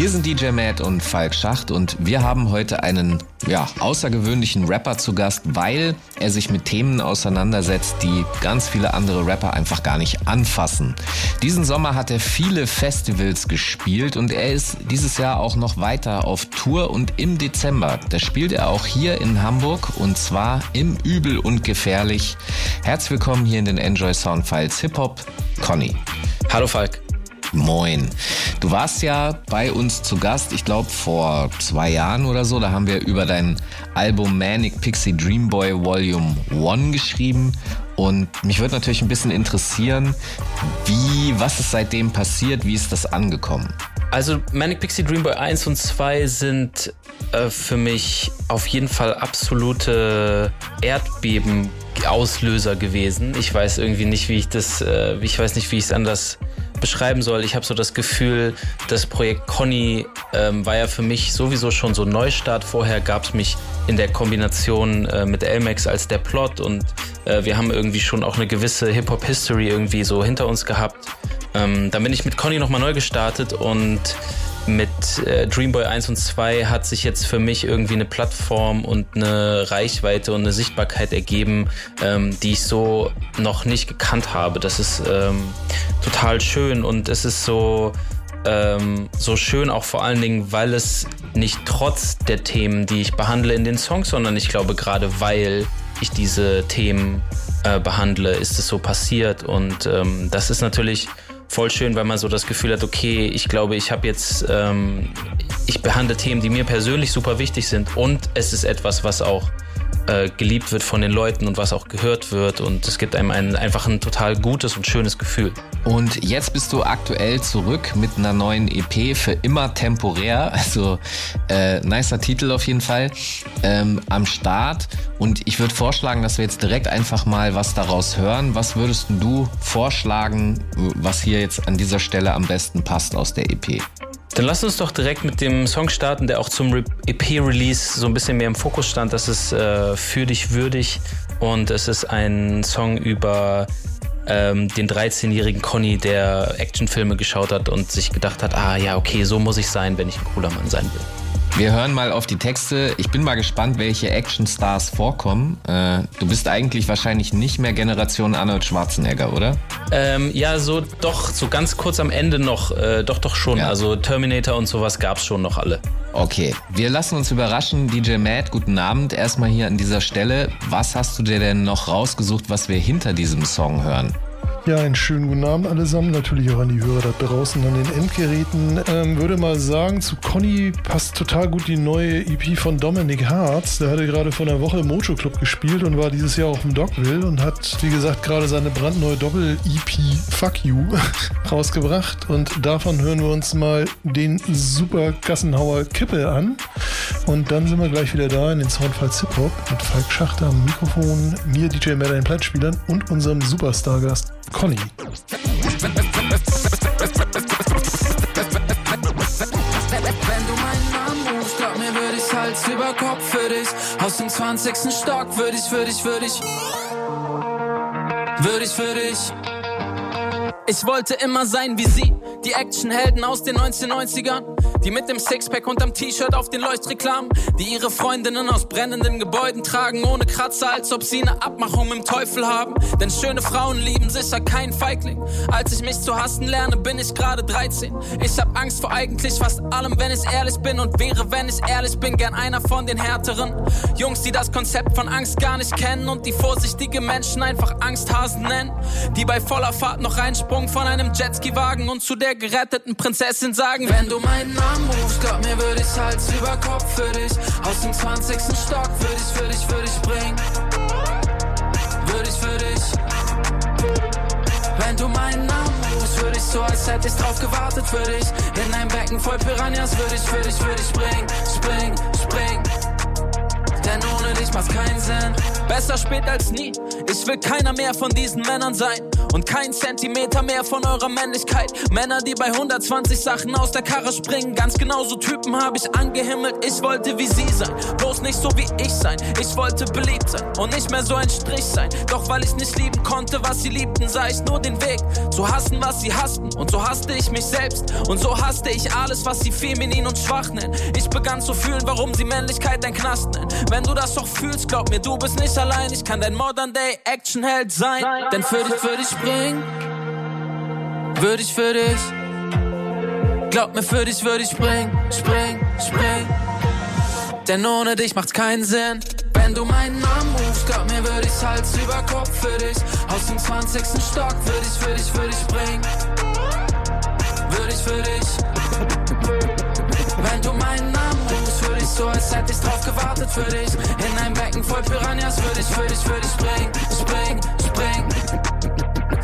Hier sind DJ Matt und Falk Schacht und wir haben heute einen ja, außergewöhnlichen Rapper zu Gast, weil er sich mit Themen auseinandersetzt, die ganz viele andere Rapper einfach gar nicht anfassen. Diesen Sommer hat er viele Festivals gespielt und er ist dieses Jahr auch noch weiter auf Tour und im Dezember, da spielt er auch hier in Hamburg und zwar im Übel und Gefährlich. Herzlich willkommen hier in den Enjoy Soundfiles Hip Hop, Conny. Hallo Falk. Moin. Du warst ja bei uns zu Gast, ich glaube vor zwei Jahren oder so. Da haben wir über dein Album Manic Pixie Dream Boy Volume 1 geschrieben. Und mich würde natürlich ein bisschen interessieren, wie, was ist seitdem passiert, wie ist das angekommen? Also Manic Pixie Dream Boy 1 und 2 sind äh, für mich auf jeden Fall absolute Erdbeben-Auslöser gewesen. Ich weiß irgendwie nicht, wie ich das, äh, ich weiß nicht, wie ich es anders beschreiben soll. Ich habe so das Gefühl, das Projekt Conny ähm, war ja für mich sowieso schon so Neustart. Vorher gab es mich in der Kombination äh, mit Elmex als der Plot und äh, wir haben irgendwie schon auch eine gewisse Hip-Hop-History irgendwie so hinter uns gehabt. Ähm, dann bin ich mit Conny nochmal neu gestartet und mit äh, Dreamboy 1 und 2 hat sich jetzt für mich irgendwie eine Plattform und eine Reichweite und eine Sichtbarkeit ergeben, ähm, die ich so noch nicht gekannt habe. Das ist ähm, total schön und es ist so, ähm, so schön auch vor allen Dingen, weil es nicht trotz der Themen, die ich behandle in den Songs, sondern ich glaube gerade weil ich diese Themen äh, behandle, ist es so passiert und ähm, das ist natürlich voll schön, weil man so das Gefühl hat, okay, ich glaube, ich habe jetzt, ähm, ich behandle Themen, die mir persönlich super wichtig sind. Und es ist etwas, was auch äh, geliebt wird von den Leuten und was auch gehört wird und es gibt einem ein, einfach ein total gutes und schönes Gefühl. Und jetzt bist du aktuell zurück mit einer neuen EP für immer temporär, also äh, nicer Titel auf jeden Fall, ähm, am Start. Und ich würde vorschlagen, dass wir jetzt direkt einfach mal was daraus hören. Was würdest du vorschlagen, was hier jetzt an dieser Stelle am besten passt aus der EP? Dann lass uns doch direkt mit dem Song starten, der auch zum EP-Release so ein bisschen mehr im Fokus stand. Das ist äh, Für dich würdig und es ist ein Song über ähm, den 13-jährigen Conny, der Actionfilme geschaut hat und sich gedacht hat, ah ja, okay, so muss ich sein, wenn ich ein cooler Mann sein will. Wir hören mal auf die Texte. Ich bin mal gespannt, welche Actionstars vorkommen. Äh, du bist eigentlich wahrscheinlich nicht mehr Generation Arnold Schwarzenegger, oder? Ähm, ja, so doch, so ganz kurz am Ende noch, äh, doch, doch schon. Ja. Also Terminator und sowas gab's schon noch alle. Okay, wir lassen uns überraschen. DJ Matt, guten Abend. Erstmal hier an dieser Stelle. Was hast du dir denn noch rausgesucht, was wir hinter diesem Song hören? Ja, einen schönen guten Abend allesamt, natürlich auch an die Hörer da draußen an den Endgeräten. Ähm, würde mal sagen, zu Conny passt total gut die neue EP von Dominic Hartz. Der hatte gerade vor einer Woche im Mojo Club gespielt und war dieses Jahr auch im Dogville und hat, wie gesagt, gerade seine brandneue Doppel-EP Fuck You rausgebracht. Und davon hören wir uns mal den super Gassenhauer Kippe an. Und dann sind wir gleich wieder da in den Soundfiles Hip Hop mit Falk Schachter am Mikrofon, mir DJ Mella den Plattspielern und unserem Superstar-Gast Conny. Würde ich Hals über Kopf für dich. Aus dem 20. Stock würde ich, würde ich, würde ich. Würde ich für dich. Ich wollte immer sein wie sie, die Actionhelden aus den 1990ern. Die mit dem Sixpack unterm T-Shirt auf den Leuchtreklamen, die ihre Freundinnen aus brennenden Gebäuden tragen, ohne Kratzer, als ob sie eine Abmachung dem Teufel haben. Denn schöne Frauen lieben sicher kein Feigling. Als ich mich zu hassen lerne, bin ich gerade 13. Ich hab Angst vor eigentlich fast allem, wenn ich ehrlich bin und wäre, wenn ich ehrlich bin, gern einer von den härteren. Jungs, die das Konzept von Angst gar nicht kennen und die vorsichtige Menschen einfach Angsthasen nennen. Die bei voller Fahrt noch reinsprungen von einem Jetski-Wagen und zu der geretteten Prinzessin sagen, wenn du meinen Namen Anruf, glaub mir, würde ich Hals über Kopf für dich. Aus dem 20. Stock würde ich für dich, für dich springen. Würde ich für dich. Wenn du meinen Namen rufst, würde ich so, als hätte ich drauf gewartet für dich. In ein Becken voll Piranhas würde ich für dich, für dich springen, spring, spring. Denn ohne dich macht's keinen Sinn. Besser spät als nie. Ich will keiner mehr von diesen Männern sein. und kein Zentimeter mehr von eurer Männlichkeit. Männer, die bei 120 Sachen aus der Karre springen, ganz genauso Typen habe ich angehimmelt. Ich wollte wie sie sein, bloß nicht so wie ich sein. Ich wollte beliebt sein und nicht mehr so ein Strich sein. Doch weil ich nicht lieben konnte, was sie liebten, sah ich nur den Weg zu hassen, was sie hassten. Und so hasste ich mich selbst und so hasste ich alles, was sie feminin und schwach nennen. Ich begann zu fühlen, warum sie Männlichkeit ein Knast nennen. Wenn du das doch fühlst, glaub mir, du bist nicht allein. Ich kann dein Modern Day Action Held sein. Denn für dich würde ich springen, würde ich für dich. Glaub mir, für dich würde ich springen, springen, springen. Denn ohne dich macht's keinen Sinn. Wenn du meinen Namen rufst, glaub mir, würde ich's Hals über Kopf für dich. Aus dem 20. Stock würde ich für dich, würde ich springen. Würde ich für dich. Wenn du meinen Namen ich so, als hätte ich drauf gewartet für dich. In ein Becken voll Piranhas würde ich, würde ich, würde ich springen, springen, springen.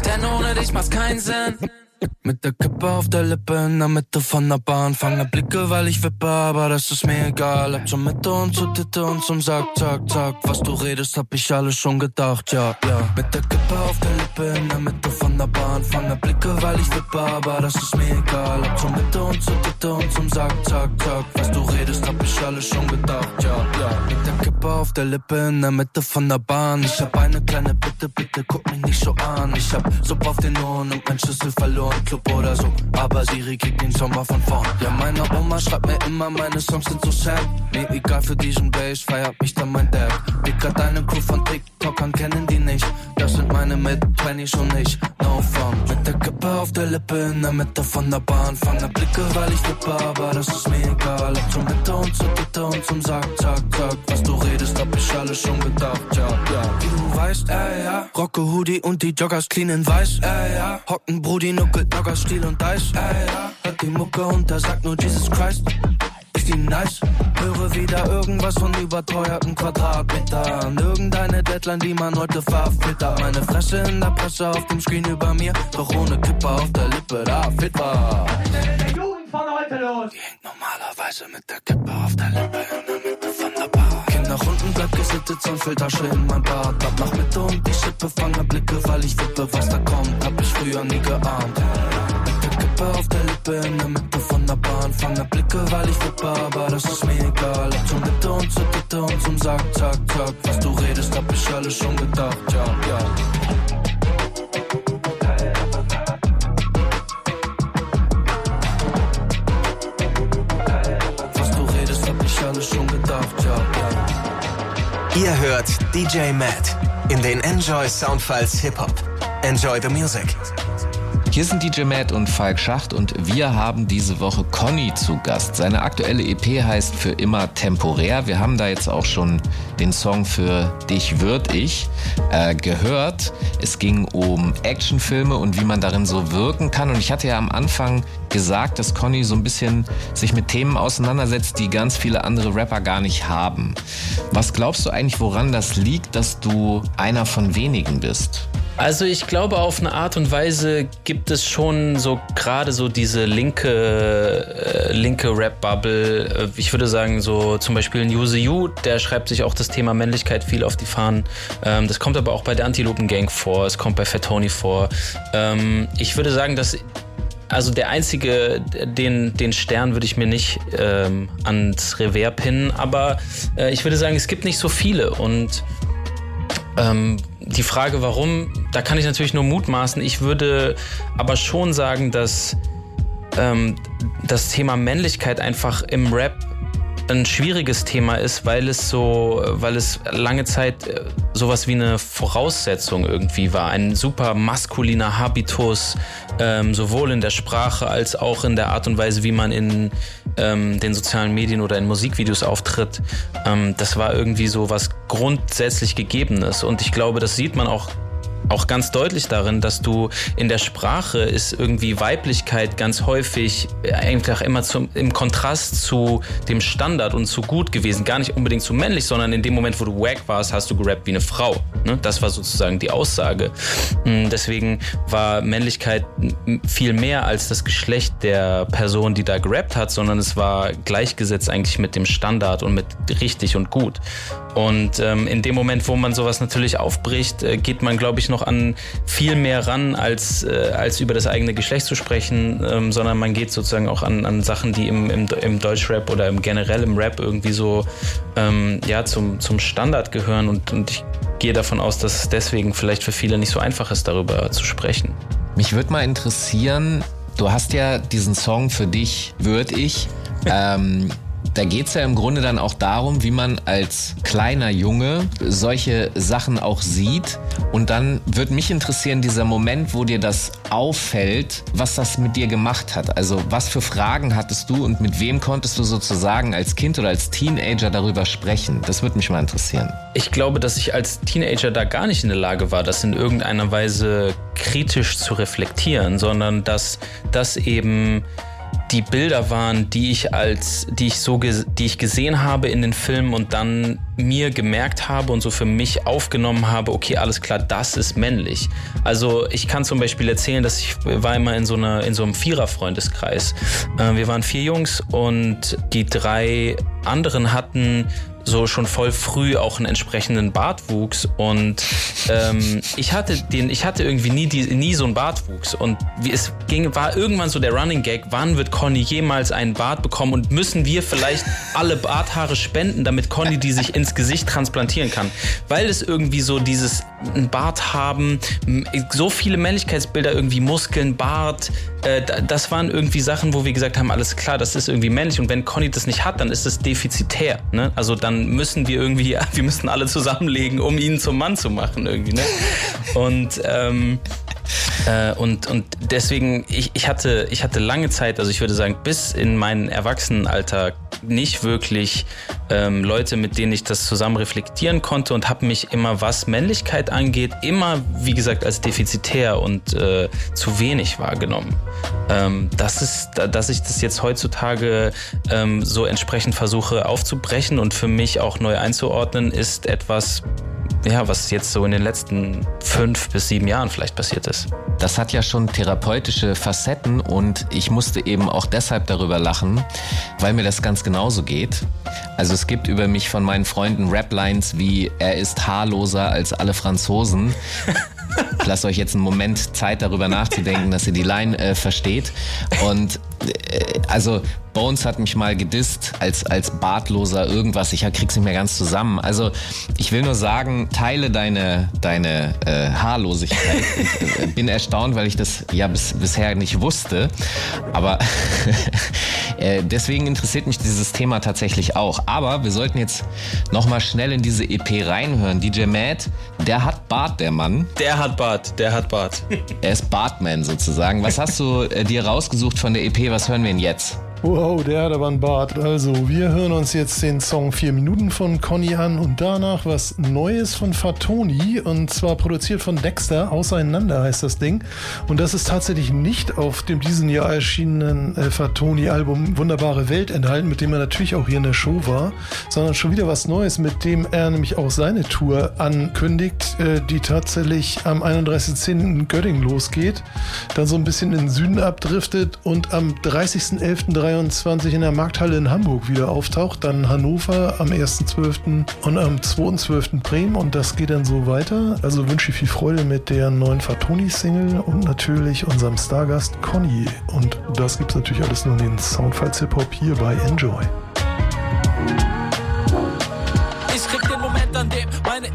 Denn ohne dich macht's keinen Sinn. Mit der Kippe auf der Lippe in der Mitte von der Bahn. Fange Blicke, weil ich wippe, aber das ist mir egal. Hab zur Mitte und zur Titte und zum Sack, zack, zack. Was du redest, hab ich alles schon gedacht, ja, ja. Mit der Kippe auf der Lippe in der Mitte von der Bahn. Fange Blicke, weil ich wippe, aber das ist mir egal. Hab zur Mitte und zur Titte und zum Sack, zack, zack. Was du redest, hab ich alles schon gedacht, ja, ja. Mit der Kippe auf der Lippe in der Mitte von der Bahn. Ich hab eine kleine Bitte, bitte guck mich nicht so an. Ich hab Suppe auf den Ohren und mein Schlüssel verloren. Club oder so, aber Siri kriegt den Sommer von vorn. Ja, meine Oma schreibt mir immer, meine Songs sind so sad. Mir egal für diesen Bass, feiert mich dann mein Dad. Dicker, deine Crew von TikTokern kennen die nicht. Das sind meine mit 20 und ich, no fun. Mit der Kippe auf der Lippe in der Mitte von der Bahn. Fange Blicke, weil ich wippe, aber das ist mir egal. Ab zum Mitte und zur Bitte und zum Sack, zack, zack. Was du redest, hab ich alles schon gedacht, ja, ja. Wie du weißt, ey, ja. Rocke Hoodie und die Joggers clean in weiß, ey, ja. Hocken Brudi, nuckelt Nogger, Stil und Dice, ey. Hört die Mucke und da sagt nur Jesus Christ. Ist die nice? Höre wieder irgendwas von überteuerten Quadratmetern. Irgendeine Deadline, die man heute verfiltert. Meine Fresse in der Presse auf dem Screen über mir. Doch ohne Kippe auf der Lippe, da fit war. Jugend von heute los. Die hängt normalerweise mit der Kippe auf der Lippe nach unten, bleib gesittet, Filtertasche in mein Bad. Ab nach Mitte und die Schippe, fange Blicke, weil ich wippe, was da kommt. Hab ich früher nie geahnt. Der Kippe auf der Lippe in der Mitte von der Bahn. Fange Blicke, weil ich wippe, aber das ist mir egal. Ab zur Mitte und zur Titte und zum Sack, zack, zack. Was du redest, hab ich alles schon gedacht, ja, ja. Ihr hört DJ Matt in den Enjoy Soundfiles Hip Hop. Enjoy the music. Hier sind DJ Matt und Falk Schacht und wir haben diese Woche Conny zu Gast. Seine aktuelle EP heißt Für immer temporär. Wir haben da jetzt auch schon den Song für Dich würd ich äh, gehört. Es ging um Actionfilme und wie man darin so wirken kann. Und ich hatte ja am Anfang gesagt, dass Conny so ein bisschen sich mit Themen auseinandersetzt, die ganz viele andere Rapper gar nicht haben. Was glaubst du eigentlich, woran das liegt, dass du einer von wenigen bist? Also ich glaube, auf eine Art und Weise gibt es schon so gerade so diese linke, äh, linke Rap-Bubble. Äh, Ich würde sagen, so zum Beispiel ein Use You, der schreibt sich auch das Thema Männlichkeit viel auf die Fahnen. Ähm, das kommt aber auch bei der Antilopen Gang vor, es kommt bei Fat Tony vor. Ähm, ich würde sagen, dass also der einzige, den, den Stern würde ich mir nicht ähm, ans Revers pinnen, aber äh, ich würde sagen, es gibt nicht so viele und ähm, die Frage, warum, da kann ich natürlich nur mutmaßen. Ich würde aber schon sagen, dass ähm, das Thema Männlichkeit einfach im Rap ein schwieriges Thema ist, weil es so, weil es lange Zeit äh, sowas wie eine Voraussetzung irgendwie war. Ein super maskuliner Habitus, ähm, sowohl in der Sprache als auch in der Art und Weise, wie man in ähm, den sozialen Medien oder in Musikvideos auftritt. Ähm, das war irgendwie so was grundsätzlich Gegebenes. Und ich glaube, das sieht man auch auch ganz deutlich darin, dass du in der Sprache ist irgendwie Weiblichkeit ganz häufig einfach immer zum, im Kontrast zu dem Standard und zu gut gewesen. Gar nicht unbedingt zu männlich, sondern in dem Moment, wo du wack warst, hast du gerappt wie eine Frau. Ne? Das war sozusagen die Aussage. Mm, Deswegen war Männlichkeit viel mehr als das Geschlecht der Person, die da gerappt hat, sondern es war gleichgesetzt eigentlich mit dem Standard und mit richtig und gut. Und ähm, in dem Moment, wo man sowas natürlich aufbricht, äh, geht man, glaube ich, noch an viel mehr ran, als, äh, als über das eigene Geschlecht zu sprechen, ähm, sondern man geht sozusagen auch an, an Sachen, die im, im, im Deutschrap oder im generell im Rap irgendwie so ähm, ja, zum, zum Standard gehören. Und, und ich gehe davon aus, dass es deswegen vielleicht für viele nicht so einfach ist, darüber zu sprechen. Mich würde mal interessieren, du hast ja diesen Song für dich, Würd ich. Ähm, da geht es ja im Grunde dann auch darum, wie man als kleiner Junge solche Sachen auch sieht. Und dann würde mich interessieren, dieser Moment, wo dir das auffällt, was das mit dir gemacht hat. Also was für Fragen hattest du und mit wem konntest du sozusagen als Kind oder als Teenager darüber sprechen? Das würde mich mal interessieren. Ich glaube, dass ich als Teenager da gar nicht in der Lage war, das in irgendeiner Weise kritisch zu reflektieren, sondern dass das eben die Bilder waren, die ich als, die ich so, die ich gesehen habe in den Filmen und dann mir gemerkt habe und so für mich aufgenommen habe, okay, alles klar, das ist männlich. Also ich kann zum Beispiel erzählen, dass ich war immer in so einer, in so einem Vierer-Freundeskreis. Äh, wir waren vier Jungs und die drei anderen hatten so schon voll früh auch einen entsprechenden Bartwuchs und ähm, ich hatte den, ich hatte irgendwie nie, die, nie so einen Bartwuchs und wie es ging, war irgendwann so der Running Gag, wann wird Conny jemals einen Bart bekommen und müssen wir vielleicht alle Barthaare spenden, damit Conny die sich ins Gesicht transplantieren kann, weil es irgendwie so dieses Bart haben, so viele Männlichkeitsbilder irgendwie Muskeln, Bart, äh, das waren irgendwie Sachen, wo wir gesagt haben, alles klar, das ist irgendwie männlich und wenn Conny das nicht hat, dann ist es defizitär, ne? Also dann müssen wir irgendwie, wir müssen alle zusammenlegen, um ihn zum Mann zu machen irgendwie. Ne? Und ähm, äh, und, und deswegen, ich, ich, hatte, ich hatte lange Zeit, also ich würde sagen, bis in meinen Erwachsenenalter nicht wirklich ähm, Leute, mit denen ich das zusammen reflektieren konnte und habe mich immer, was Männlichkeit angeht, immer, wie gesagt, als defizitär und äh, zu wenig wahrgenommen. Ähm, das ist, dass ich das jetzt heutzutage ähm, so entsprechend versuche aufzubrechen und für mich auch neu einzuordnen, ist etwas, ja, was jetzt so in den letzten fünf bis sieben Jahren vielleicht passiert ist. Das hat ja schon therapeutische Facetten und ich musste eben auch deshalb darüber lachen, weil mir das ganz genauso geht. Also es gibt über mich von meinen Freunden Raplines wie er ist haarloser als alle Franzosen. Ich lasse euch jetzt einen Moment Zeit darüber nachzudenken, dass ihr die Line äh, versteht. Und äh, also Bones hat mich mal gedisst als, als bartloser irgendwas. Ich krieg's nicht mehr ganz zusammen. Also ich will nur sagen, teile deine, deine äh, Haarlosigkeit. ich äh, bin erstaunt, weil ich das ja bis, bisher nicht wusste. Aber äh, deswegen interessiert mich dieses Thema tatsächlich auch. Aber wir sollten jetzt nochmal schnell in diese EP reinhören. DJ Matt, der hat Bart, der Mann. Der hat Bart, der hat Bart. er ist Bartman sozusagen. Was hast du äh, dir rausgesucht von der EP? Was hören wir denn jetzt? Wow, der hat aber einen Bart. Also, wir hören uns jetzt den Song 4 Minuten von Conny an und danach was Neues von Fatoni und zwar produziert von Dexter. Auseinander heißt das Ding. Und das ist tatsächlich nicht auf dem diesen Jahr erschienenen äh, Fatoni-Album Wunderbare Welt enthalten, mit dem er natürlich auch hier in der Show war, sondern schon wieder was Neues, mit dem er nämlich auch seine Tour ankündigt, äh, die tatsächlich am 31.10. in Göttingen losgeht, dann so ein bisschen in den Süden abdriftet und am 30.11. 23 in der Markthalle in Hamburg wieder auftaucht, dann Hannover am 1.12. und am 2.12. Bremen und das geht dann so weiter. Also wünsche ich viel Freude mit der neuen Fatoni-Single und natürlich unserem Stargast Conny. Und das gibt es natürlich alles nur in den Soundfiles Hip-Hop hier bei Enjoy.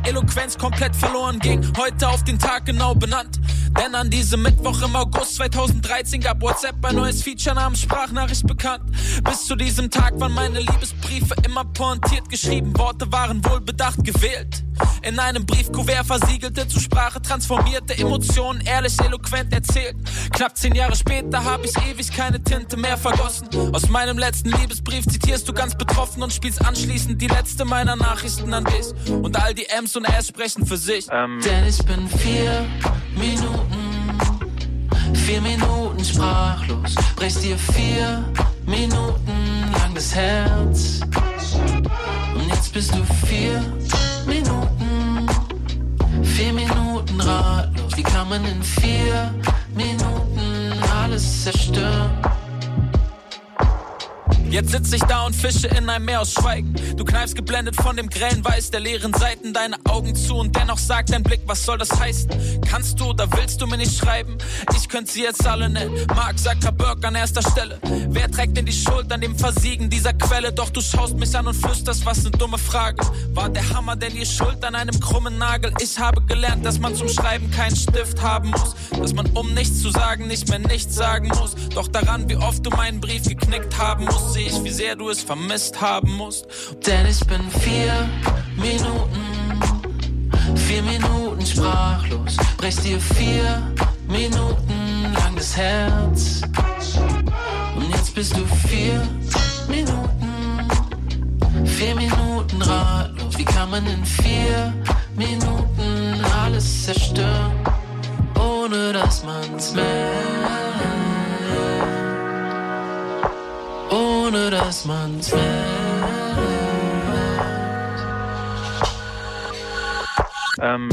Eloquenz komplett verloren ging. Heute auf den Tag genau benannt. Denn an diesem Mittwoch im August 2013 gab WhatsApp ein neues Feature namens Sprachnachricht bekannt. Bis zu diesem Tag waren meine Liebesbriefe immer pointiert geschrieben, Worte waren wohlbedacht gewählt. In einem Briefkuvert versiegelte, zu Sprache transformierte, Emotionen ehrlich eloquent erzählt. Knapp zehn Jahre später habe ich ewig keine Tinte mehr vergossen. Aus meinem letzten Liebesbrief zitierst du ganz betroffen und spielst anschließend die letzte meiner Nachrichten an dich. Und all die M's und R's sprechen für sich. Ähm. Denn ich bin vier Minuten, vier Minuten sprachlos. Brechst dir vier Minuten lang das Herz. Und jetzt bist du vier Minuten, vier Minuten ratlos. Wie kann man in vier Minuten alles zerstören? Jetzt sitz ich da und fische in einem Meer aus Schweigen. Du kneifst geblendet von dem grellen Weiß der leeren Seiten deine Augen zu und dennoch sagt dein Blick, was soll das heißen? Kannst du oder willst du mir nicht schreiben? Ich könnte sie jetzt alle nennen. Mark Zuckerberg an erster Stelle. Wer trägt denn die Schuld an dem Versiegen dieser Quelle? Doch du schaust mich an und flüsterst, was ne dumme Frage. War der Hammer denn die Schuld an einem krummen Nagel? Ich habe gelernt, dass man zum Schreiben keinen Stift haben muss. Dass man, um nichts zu sagen, nicht mehr nichts sagen muss. Doch daran, wie oft du meinen Brief geknickt haben musst, ich, wie sehr du es vermisst haben musst. Denn ich bin vier Minuten, vier Minuten sprachlos. Brechst dir vier Minuten lang das Herz. Und jetzt bist du vier Minuten, vier Minuten ratlos. Wie kann man in vier Minuten alles zerstören, ohne dass man's merkt? Ohne dass man's merkt. Ähm,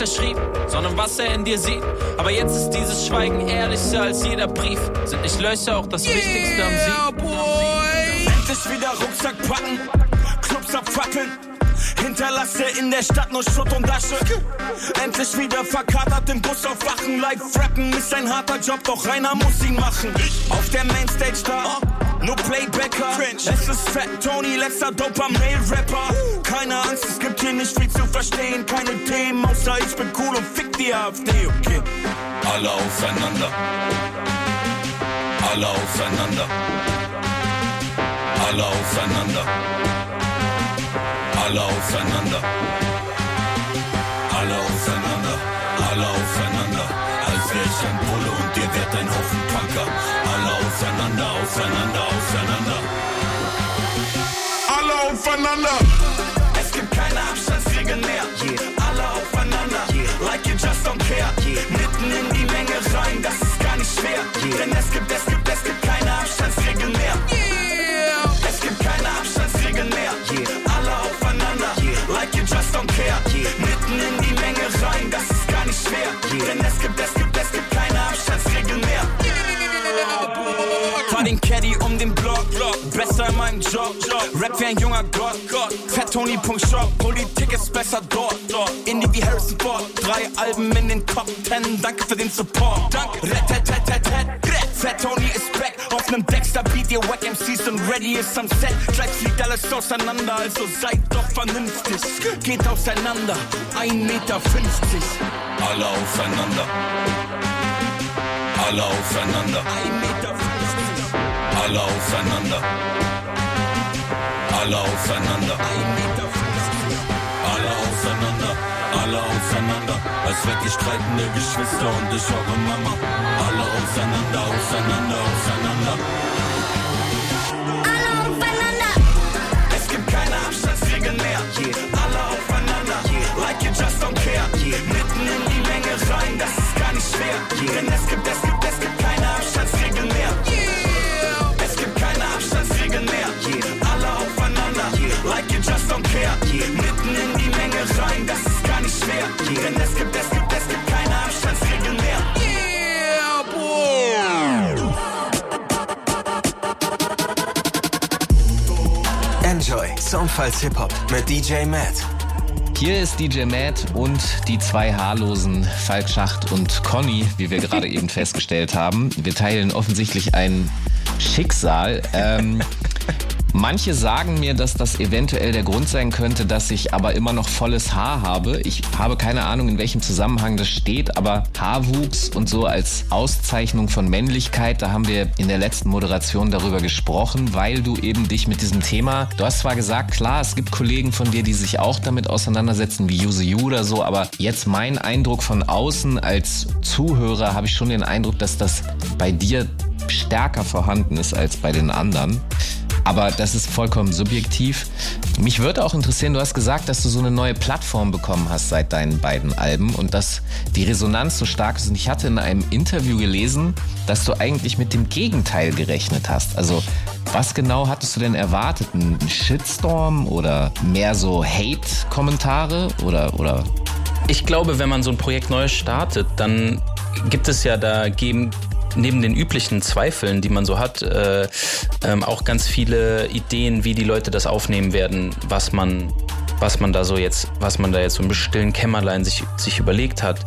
was er schrieb, sondern was er in dir sieht. Aber jetzt ist dieses Schweigen ehrlicher als jeder Brief. Sind nicht Löcher auch das Wichtigste am Sieg? Endlich wieder Rucksack packen, Clubs abfackeln. Hinterlasse in der Stadt nur Schutt und Asche. Endlich wieder verkatert im Bus aufwachen. Live rappen ist ein harter Job, doch Rainer muss ihn machen. Auf der Mainstage da, nur Playbacker. Es ist Fat Tony, letzter doper Mail-Rapper. Keine Angst, es gibt hier nicht viel zu verstehen. Keine Themen, außer ich bin cool und fick die AfD, okay? Alle aufeinander. Alle aufeinander. Alle aufeinander. Alle aufeinander. Alle aufeinander. Alle aufeinander. Als wär ich ein Bulle und ihr wärt ein Haufen Punker. Alle aufeinander, aufeinander, aufeinander. Alle aufeinander. Es gibt keine Abstandsregeln mehr. Alle aufeinander. Like you just don't care. Mitten in die Menge rein, das ist gar nicht schwer. Denn es gibt, es gibt Fahr den Caddy um den Block, Block. Besser in meinem Job, Job. Rap wie ein junger Gott, Gott. Fettoni.shop, Politik ist besser dort, dort. Indie wie Harrison Ford, drei Alben in den Top Ten. Danke für den Support. Danke. Ret, ret, ret, ist back. Auf nem Dexter Beat, ihr Wack MCs und ready ist am Set. Gleich fliegt alles auseinander, also seid doch vernünftig. Geht auseinander, 1,50 Meter. Alle aufeinander. Alle aufeinander. 1,50 Meter. Alle aufeinander. Alle aufeinander. 1,50 Meter. Alle aufeinander. Alle aufeinander. Als wärt ihr streitende Geschwister und ich eure Mama. Alle aufeinander, aufeinander, aufeinander. Care. Mitten in die Menge rein, das ist gar nicht schwer. Denn es gibt, es gibt, es gibt keine Abstandsregeln mehr. Enjoy Soundfiles Hip Hop mit DJ Matt. Hier ist DJ Matt und die zwei haarlosen Falk Schacht und Conny, wie wir gerade eben festgestellt haben. Wir teilen offensichtlich ein Schicksal. Ähm, manche sagen mir, dass das eventuell der Grund sein könnte, dass ich aber immer noch volles Haar habe. Ich habe keine Ahnung, in welchem Zusammenhang das steht, aber Haarwuchs und so als Auszeichnung von Männlichkeit, da haben wir in der letzten Moderation darüber gesprochen, weil du eben dich mit diesem Thema, du hast zwar gesagt, klar, es gibt Kollegen von dir, die sich auch damit auseinandersetzen, wie Yuzu Yu oder so, aber jetzt mein Eindruck von außen als Zuhörer habe ich schon den Eindruck, dass das bei dir stärker vorhanden ist als bei den anderen. Aber das ist vollkommen subjektiv. Mich würde auch interessieren, du hast gesagt, dass du so eine neue Plattform bekommen hast seit deinen beiden Alben und dass die Resonanz so stark ist. Und ich hatte in einem Interview gelesen, dass du eigentlich mit dem Gegenteil gerechnet hast. Also was genau hattest du denn erwartet? Ein Shitstorm oder mehr so Hate-Kommentare oder, oder? Ich glaube, wenn man so ein Projekt neu startet, dann gibt es ja da geben neben den üblichen Zweifeln, die man so hat, äh, ähm, auch ganz viele Ideen, wie die Leute das aufnehmen werden, was man, was man da so jetzt, was man da jetzt so im stillen Kämmerlein sich, sich überlegt hat.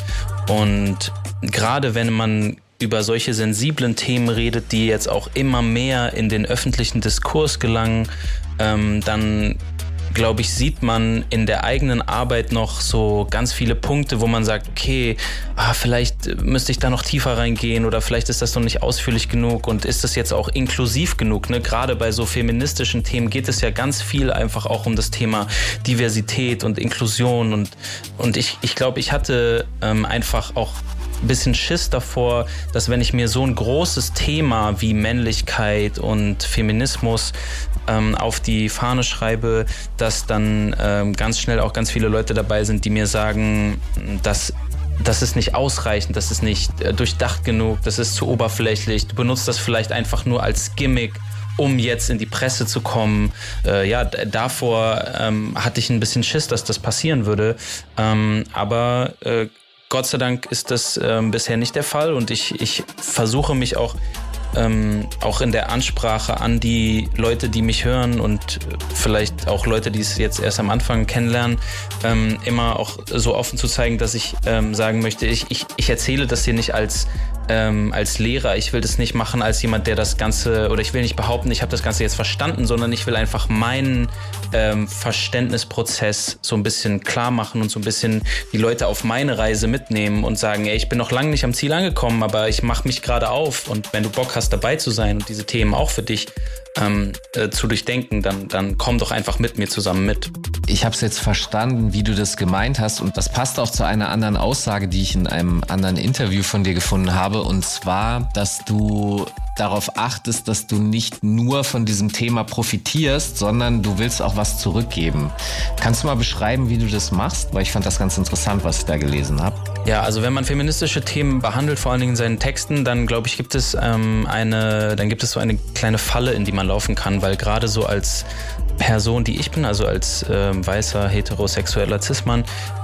Und gerade wenn man über solche sensiblen Themen redet, die jetzt auch immer mehr in den öffentlichen Diskurs gelangen, ähm, dann glaube ich, sieht man in der eigenen Arbeit noch so ganz viele Punkte, wo man sagt, okay, ah, vielleicht müsste ich da noch tiefer reingehen oder vielleicht ist das noch nicht ausführlich genug und ist das jetzt auch inklusiv genug. Ne? Gerade bei so feministischen Themen geht es ja ganz viel einfach auch um das Thema Diversität und Inklusion und, und ich, ich glaube, ich hatte ähm, einfach auch ein bisschen Schiss davor, dass wenn ich mir so ein großes Thema wie Männlichkeit und Feminismus ähm, auf die Fahne schreibe, dass dann ähm, ganz schnell auch ganz viele Leute dabei sind, die mir sagen, dass das ist nicht ausreichend, das ist nicht äh, durchdacht genug, das ist zu oberflächlich, du benutzt das vielleicht einfach nur als Gimmick um jetzt in die Presse zu kommen. Äh, ja, davor ähm, hatte ich ein bisschen Schiss, dass das passieren würde. Ähm, aber äh, Gott sei Dank ist das ähm, bisher nicht der Fall und ich, ich versuche mich auch ähm, auch in der Ansprache an die Leute, die mich hören und vielleicht auch Leute, die es jetzt erst am Anfang kennenlernen, ähm, immer auch so offen zu zeigen, dass ich ähm, sagen möchte, ich, ich, ich erzähle das hier nicht als ähm, als Lehrer. Ich will das nicht machen als jemand, der das Ganze, oder ich will nicht behaupten, ich habe das Ganze jetzt verstanden, sondern ich will einfach meinen ähm, Verständnisprozess so ein bisschen klar machen und so ein bisschen die Leute auf meine Reise mitnehmen und sagen, ey, ich bin noch lange nicht am Ziel angekommen, aber ich mache mich gerade auf und wenn du Bock hast, dabei zu sein und diese Themen auch für dich ähm, äh, zu durchdenken, dann, dann komm doch einfach mit mir zusammen mit. Ich habe es jetzt verstanden, wie du das gemeint hast und das passt auch zu einer anderen Aussage, die ich in einem anderen Interview von dir gefunden habe und zwar, dass du darauf achtest, dass du nicht nur von diesem Thema profitierst, sondern du willst auch was zurückgeben. Kannst du mal beschreiben, wie du das machst? Weil ich fand das ganz interessant, was ich da gelesen habe. Ja, also wenn man feministische Themen behandelt, vor allen Dingen in seinen Texten, dann glaube ich, gibt es ähm, eine, dann gibt es so eine kleine Falle, in die man laufen kann, weil gerade so als Person, die ich bin, also als äh, weißer heterosexueller Cis-Mann,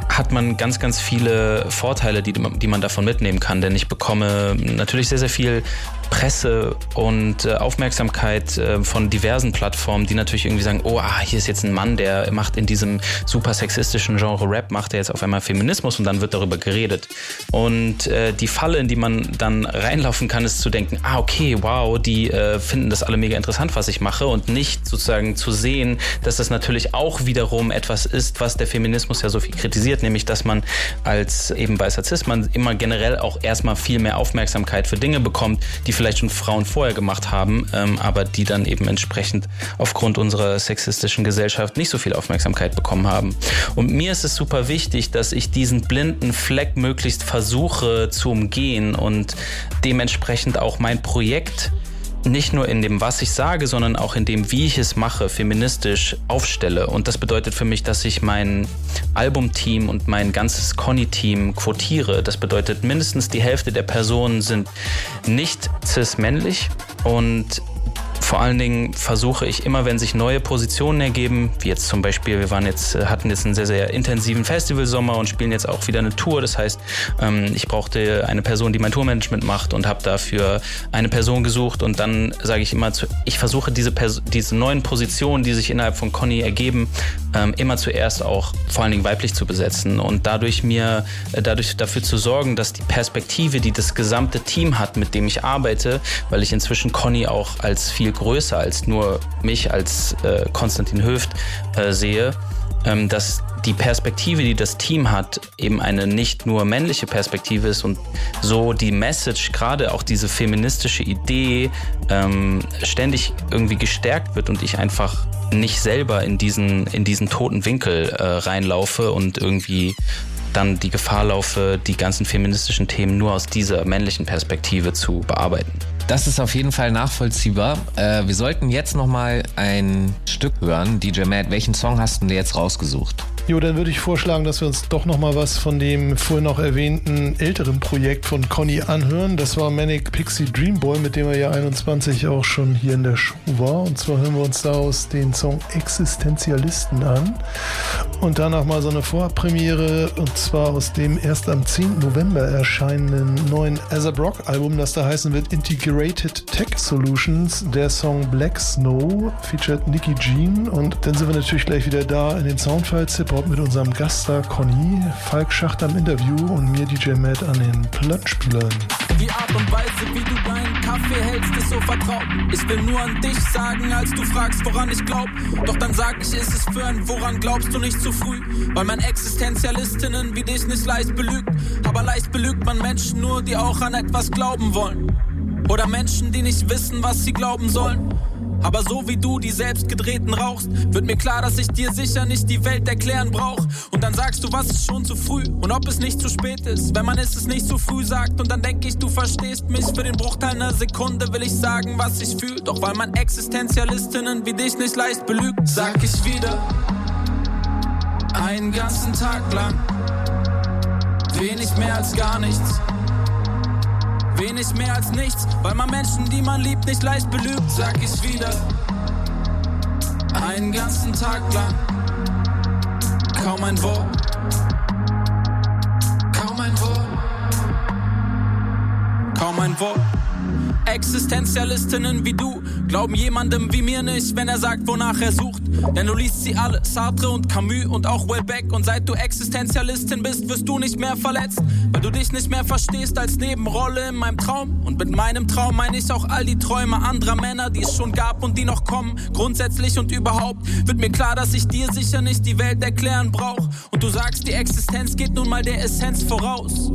hat man ganz, ganz viele Vorteile, die, die man davon mitnehmen kann. Denn ich bekomme natürlich sehr, sehr viel Presse und äh, Aufmerksamkeit äh, von diversen Plattformen, die natürlich irgendwie sagen, oh, ah, hier ist jetzt ein Mann, der macht in diesem super sexistischen Genre Rap, macht er jetzt auf einmal Feminismus und dann wird darüber geredet. Und äh, die Falle, in die man dann reinlaufen kann, ist zu denken, ah, okay, wow, die äh, finden das alle mega interessant, was ich mache und nicht sozusagen zu sehen, dass das natürlich auch wiederum etwas ist, was der Feminismus ja so viel kritisiert, nämlich, dass man als eben weißer Cis-Mann immer generell auch erstmal viel mehr Aufmerksamkeit für Dinge bekommt, die vielleicht schon Frauen vorher gemacht haben, ähm, aber die dann eben entsprechend aufgrund unserer sexistischen Gesellschaft nicht so viel Aufmerksamkeit bekommen haben. Und mir ist es super wichtig, dass ich diesen blinden Fleck möglichst versuche zu umgehen und dementsprechend auch mein Projekt nicht nur in dem, was ich sage, sondern auch in dem, wie ich es mache, feministisch aufstelle. Und das bedeutet für mich, dass ich mein Albumteam und mein ganzes Conny-Team quotiere. Das bedeutet, mindestens die Hälfte der Personen sind nicht cis-männlich und vor allen Dingen versuche ich immer, wenn sich neue Positionen ergeben, wie jetzt zum Beispiel, wir waren jetzt, äh, hatten jetzt einen sehr, sehr intensiven Festivalsommer und spielen jetzt auch wieder eine Tour. Das heißt, ähm, ich brauchte eine Person, die mein Tourmanagement macht und habe dafür eine Person gesucht und dann sage ich immer, ich versuche diese, diese neuen Positionen, die sich innerhalb von Conny ergeben, ähm, immer zuerst auch vor allen Dingen weiblich zu besetzen und dadurch mir, äh, dadurch dafür zu sorgen, dass die Perspektive, die das gesamte Team hat, mit dem ich arbeite, weil ich inzwischen Conny auch als viel größer als nur mich als äh, Konstantin Höft äh, sehe, ähm, dass die Perspektive, die das Team hat, eben eine nicht nur männliche Perspektive ist und so die Message, gerade auch diese feministische Idee, ähm, ständig irgendwie gestärkt wird und ich einfach nicht selber in diesen, in diesen toten Winkel äh, reinlaufe und irgendwie dann die Gefahr laufe, die ganzen feministischen Themen nur aus dieser männlichen Perspektive zu bearbeiten. Das ist auf jeden Fall nachvollziehbar. Äh, wir sollten jetzt nochmal ein Stück hören. DJ Matt, welchen Song hast du denn jetzt rausgesucht? Jo, dann würde ich vorschlagen, dass wir uns doch noch mal was von dem vorhin noch erwähnten älteren Projekt von Conny anhören. Das war Manic Pixie Dream Boy, mit dem er ja 21 auch schon hier in der Show war. Und zwar hören wir uns daraus den Song Existenzialisten an. Und danach mal so eine Vorpremiere, und zwar aus dem erst am 10. November erscheinenden neuen Azab Rock Album, das da heißen wird Integrated Tech Solutions. Der Song Black Snow featured Nicky Jean. Und dann sind wir natürlich gleich wieder da in den Soundfiles Hip Hop mit unserem Gaststar Conny, Falk Schacht am Interview und mir DJ Matt an den Plattenspielern. Die Art und Weise, wie du deinen Kaffee hältst, ist so vertraut. Ich will nur an dich sagen, als du fragst, woran ich glaub. Doch dann sag ich, ist es für ein Woran glaubst du nicht zu früh? Weil man Existenzialistinnen wie dich nicht leicht belügt. Aber leicht belügt man Menschen nur, die auch an etwas glauben wollen. Oder Menschen, die nicht wissen, was sie glauben sollen. Aber so wie du die selbstgedrehten rauchst, wird mir klar, dass ich dir sicher nicht die Welt erklären brauch. Und dann sagst du, was ist schon zu früh und ob es nicht zu spät ist. Wenn man es es nicht zu früh sagt und dann denk ich, du verstehst mich. Für den Bruchteil einer Sekunde will ich sagen, was ich fühl. Doch weil man Existenzialistinnen wie dich nicht leicht belügt, sag ich wieder. Einen ganzen Tag lang. Wenig mehr als gar nichts. Wenig mehr als nichts, weil man Menschen, die man liebt, nicht leicht belügt, sag ich wieder. Einen ganzen Tag lang. Kaum ein Wort. Kaum ein Wort. Kaum ein Wort. Existenzialistinnen wie du glauben jemandem wie mir nicht, wenn er sagt, wonach er sucht. Denn du liest sie alle, Sartre und Camus und auch Welbeck. Und seit du Existenzialistin bist, wirst du nicht mehr verletzt, weil du dich nicht mehr verstehst als Nebenrolle in meinem Traum. Und mit meinem Traum meine ich auch all die Träume anderer Männer, die es schon gab und die noch kommen. Grundsätzlich und überhaupt wird mir klar, dass ich dir sicher nicht die Welt erklären brauch. Und du sagst, die Existenz geht nun mal der Essenz voraus.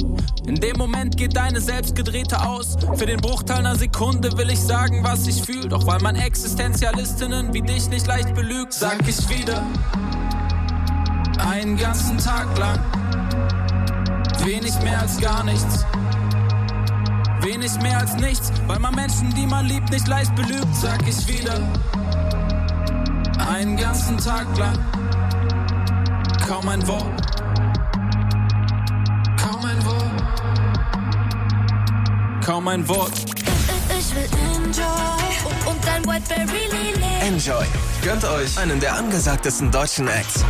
In dem Moment geht deine selbstgedrehte aus. Für den Bruchteil einer Sekunde will ich sagen, was ich fühl. Doch weil man Existenzialistinnen wie dich nicht leicht belügt, sag ich wieder. Einen ganzen Tag lang. Wenig mehr als gar nichts. Wenig mehr als nichts, weil man Menschen, die man liebt, nicht leicht belügt, sag ich wieder. Einen ganzen Tag lang. Kaum ein Wort. Kaum ein Wort. Kaum ein Wort. Enjoy und, und dein Whiteberry Lily. Enjoy. Gönnt euch einen der angesagtesten deutschen Acts.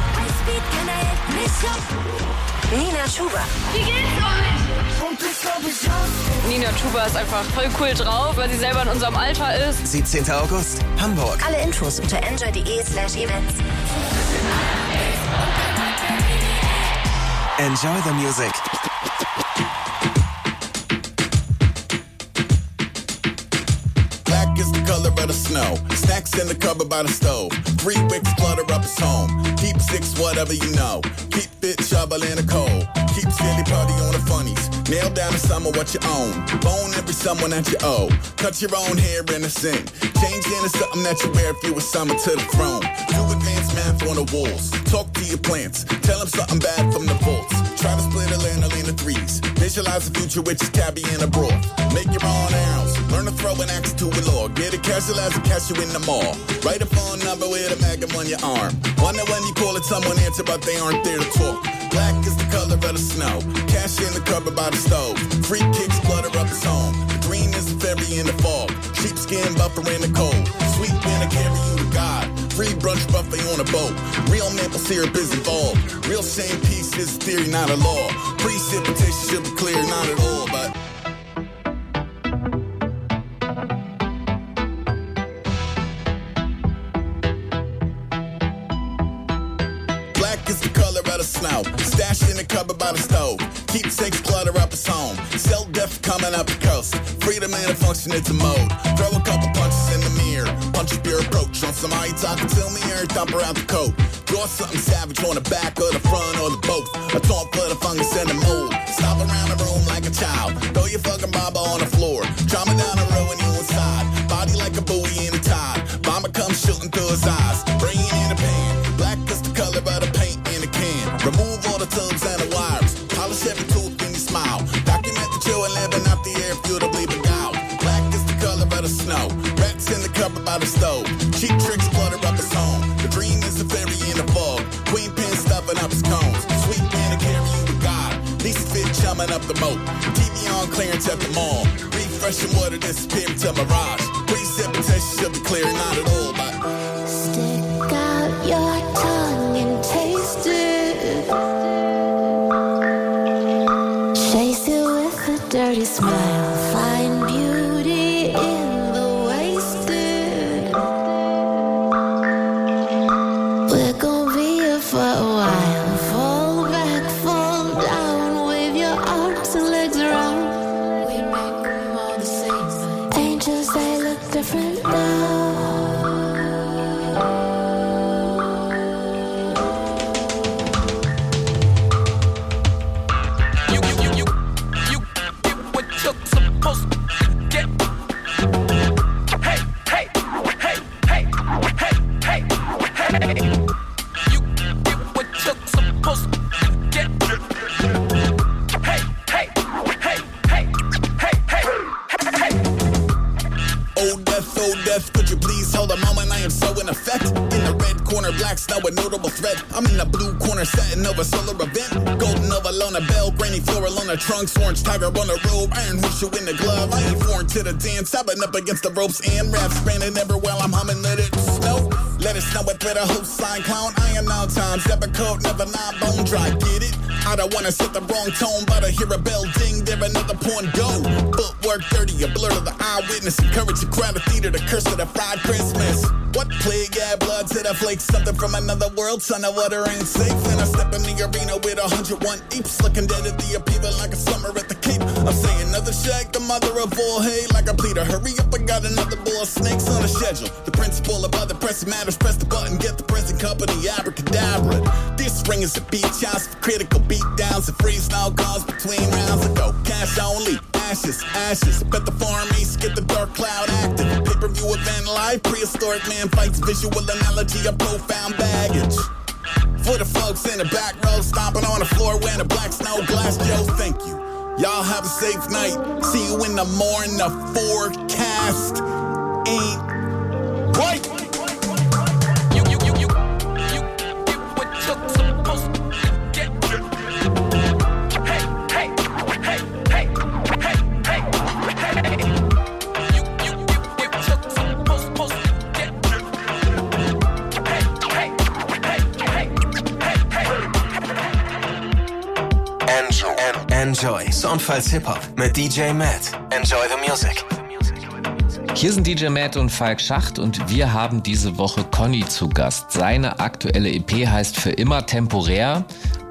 Nina Schuber. Wie geht's euch? Und ich glaub ich auch. Nina Chuba ist einfach voll cool drauf, weil sie selber in unserem Alter ist. 17. August, Hamburg. Alle Infos unter enjoy.de slash events. Enjoy the music. Snow. Snacks in the cupboard by the stove. Three wicks clutter up his home. Keep six, whatever you know. Keep it shovel in the cold. Keep silly party on the funnies. Nail down the summer what you own. Bone every someone that you owe. Cut your own hair innocent. Change into something that you wear if you were summer to the throne. Do advanced math on the walls. Talk to your plants. Tell them something bad from the vaults. Try to split a lanolin into threes. Visualize the future with your tabby and a broth. Make your own arrows. Learn to throw an axe to a log. Get a casual as a catch you in the mall. Write a phone number with a magnum on your arm. Wonder when you call it, someone answer, but they aren't there to talk. Black is the color of the snow. Cash in the cupboard by the stove. Free kicks clutter up his home. The green is the fairy in the fog. Sheepskin buffer in the cold. Sweet winter carry you to God. Free brunch buffet on a boat. Real maple syrup is involved. Real shame peace is theory, not a law. Precipitation should be clear, not at all, but. Black is the color of the snow. Stashed in the cupboard by the stove. Keepsakes clutter up his home. Cell death coming up the coast. Freedom and a function, it's a mode. Throw a couple the mirror. Punch your approach on somebody talking to me or thumper out the coat. Draw something savage on the back or the front or the both. A taunt for the fungus and the mold. Stop around the room like a child. Throw your fucking baba on the floor. Trauma down the and you inside. Body like a buoy in a tide. Bomber comes shooting through his eyes. Bringing in a pan. Black is the color of the paint in a can. Remove all the tubes and by the stove. Cheap tricks clutter up his home. The dream is a fairy in the fog. Queen pin stuffing up his cones. Sweet man to carry you to God. These fit chumming up the moat. TV on clearance at the mall. Refreshing water disappear to mirage. Precipitation should be clear, not at all. But Stick out your tongue and taste it. Chase it with a dirty smile. Find beauty the been up against the ropes and raps, spanning ever while I'm humming, let it snow. Let it snow it with a host sign clown. I am now times, ever coat, never not bone dry. Get it? I don't wanna set the wrong tone, but I hear a bell ding, there another point go. Footwork dirty, a blur to the eyewitness. Encourage the crowd of theater, the curse of the fried Christmas. What plague, yeah, blood to the flake, something from another world, son of water ain't safe. And I step in the arena with 101 apes, looking dead at the upheaval mother of all hay, like a pleader. Hurry up, I got another bowl of snakes on the schedule. The principle of other pressing matters, press the button, get the present company, abracadabra. This ring is a beach house for critical beatdowns and freestyle calls between rounds ago. Cash only, ashes, ashes. Bet the farm ace, get the dark cloud active. Pay per view event live, prehistoric man fights, visual analogy of profound baggage. For the folks in the back row, stomping on the floor wearing a black snow glass, Joe, thank you. Y'all have a safe night. See you in the morning. The forecast ain't right. Enjoy. Soundfiles Hip-Hop mit DJ Matt. Enjoy the music. Hier sind DJ Matt und Falk Schacht und wir haben diese Woche Conny zu Gast. Seine aktuelle EP heißt Für immer temporär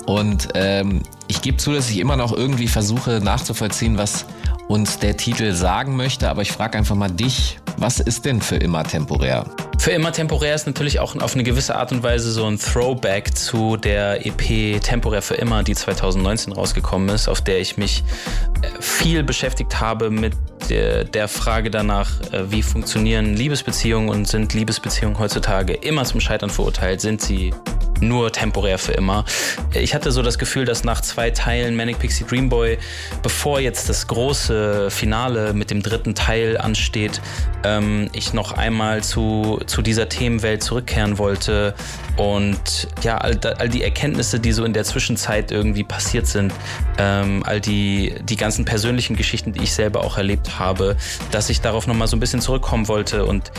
und ähm, ich gebe zu, dass ich immer noch irgendwie versuche nachzuvollziehen, was uns der Titel sagen möchte, aber ich frage einfach mal dich, was ist denn für immer temporär? Für immer temporär ist natürlich auch auf eine gewisse Art und Weise so ein Throwback zu der EP Temporär für immer, die 2019 rausgekommen ist, auf der ich mich äh, viel beschäftigt habe mit der, der Frage danach, äh, wie funktionieren Liebesbeziehungen und sind Liebesbeziehungen heutzutage immer zum Scheitern verurteilt? Sind sie nur temporär für immer. Ich hatte so das Gefühl, dass nach zwei Teilen Manic Pixie Dream Boy, bevor jetzt das große Finale mit dem dritten Teil ansteht, ähm, ich noch einmal zu, zu dieser Themenwelt zurückkehren wollte und ja, all, all die Erkenntnisse, die so in der Zwischenzeit irgendwie passiert sind, ähm, all die, die ganzen persönlichen Geschichten, die ich selber auch erlebt habe, dass ich darauf nochmal so ein bisschen zurückkommen wollte und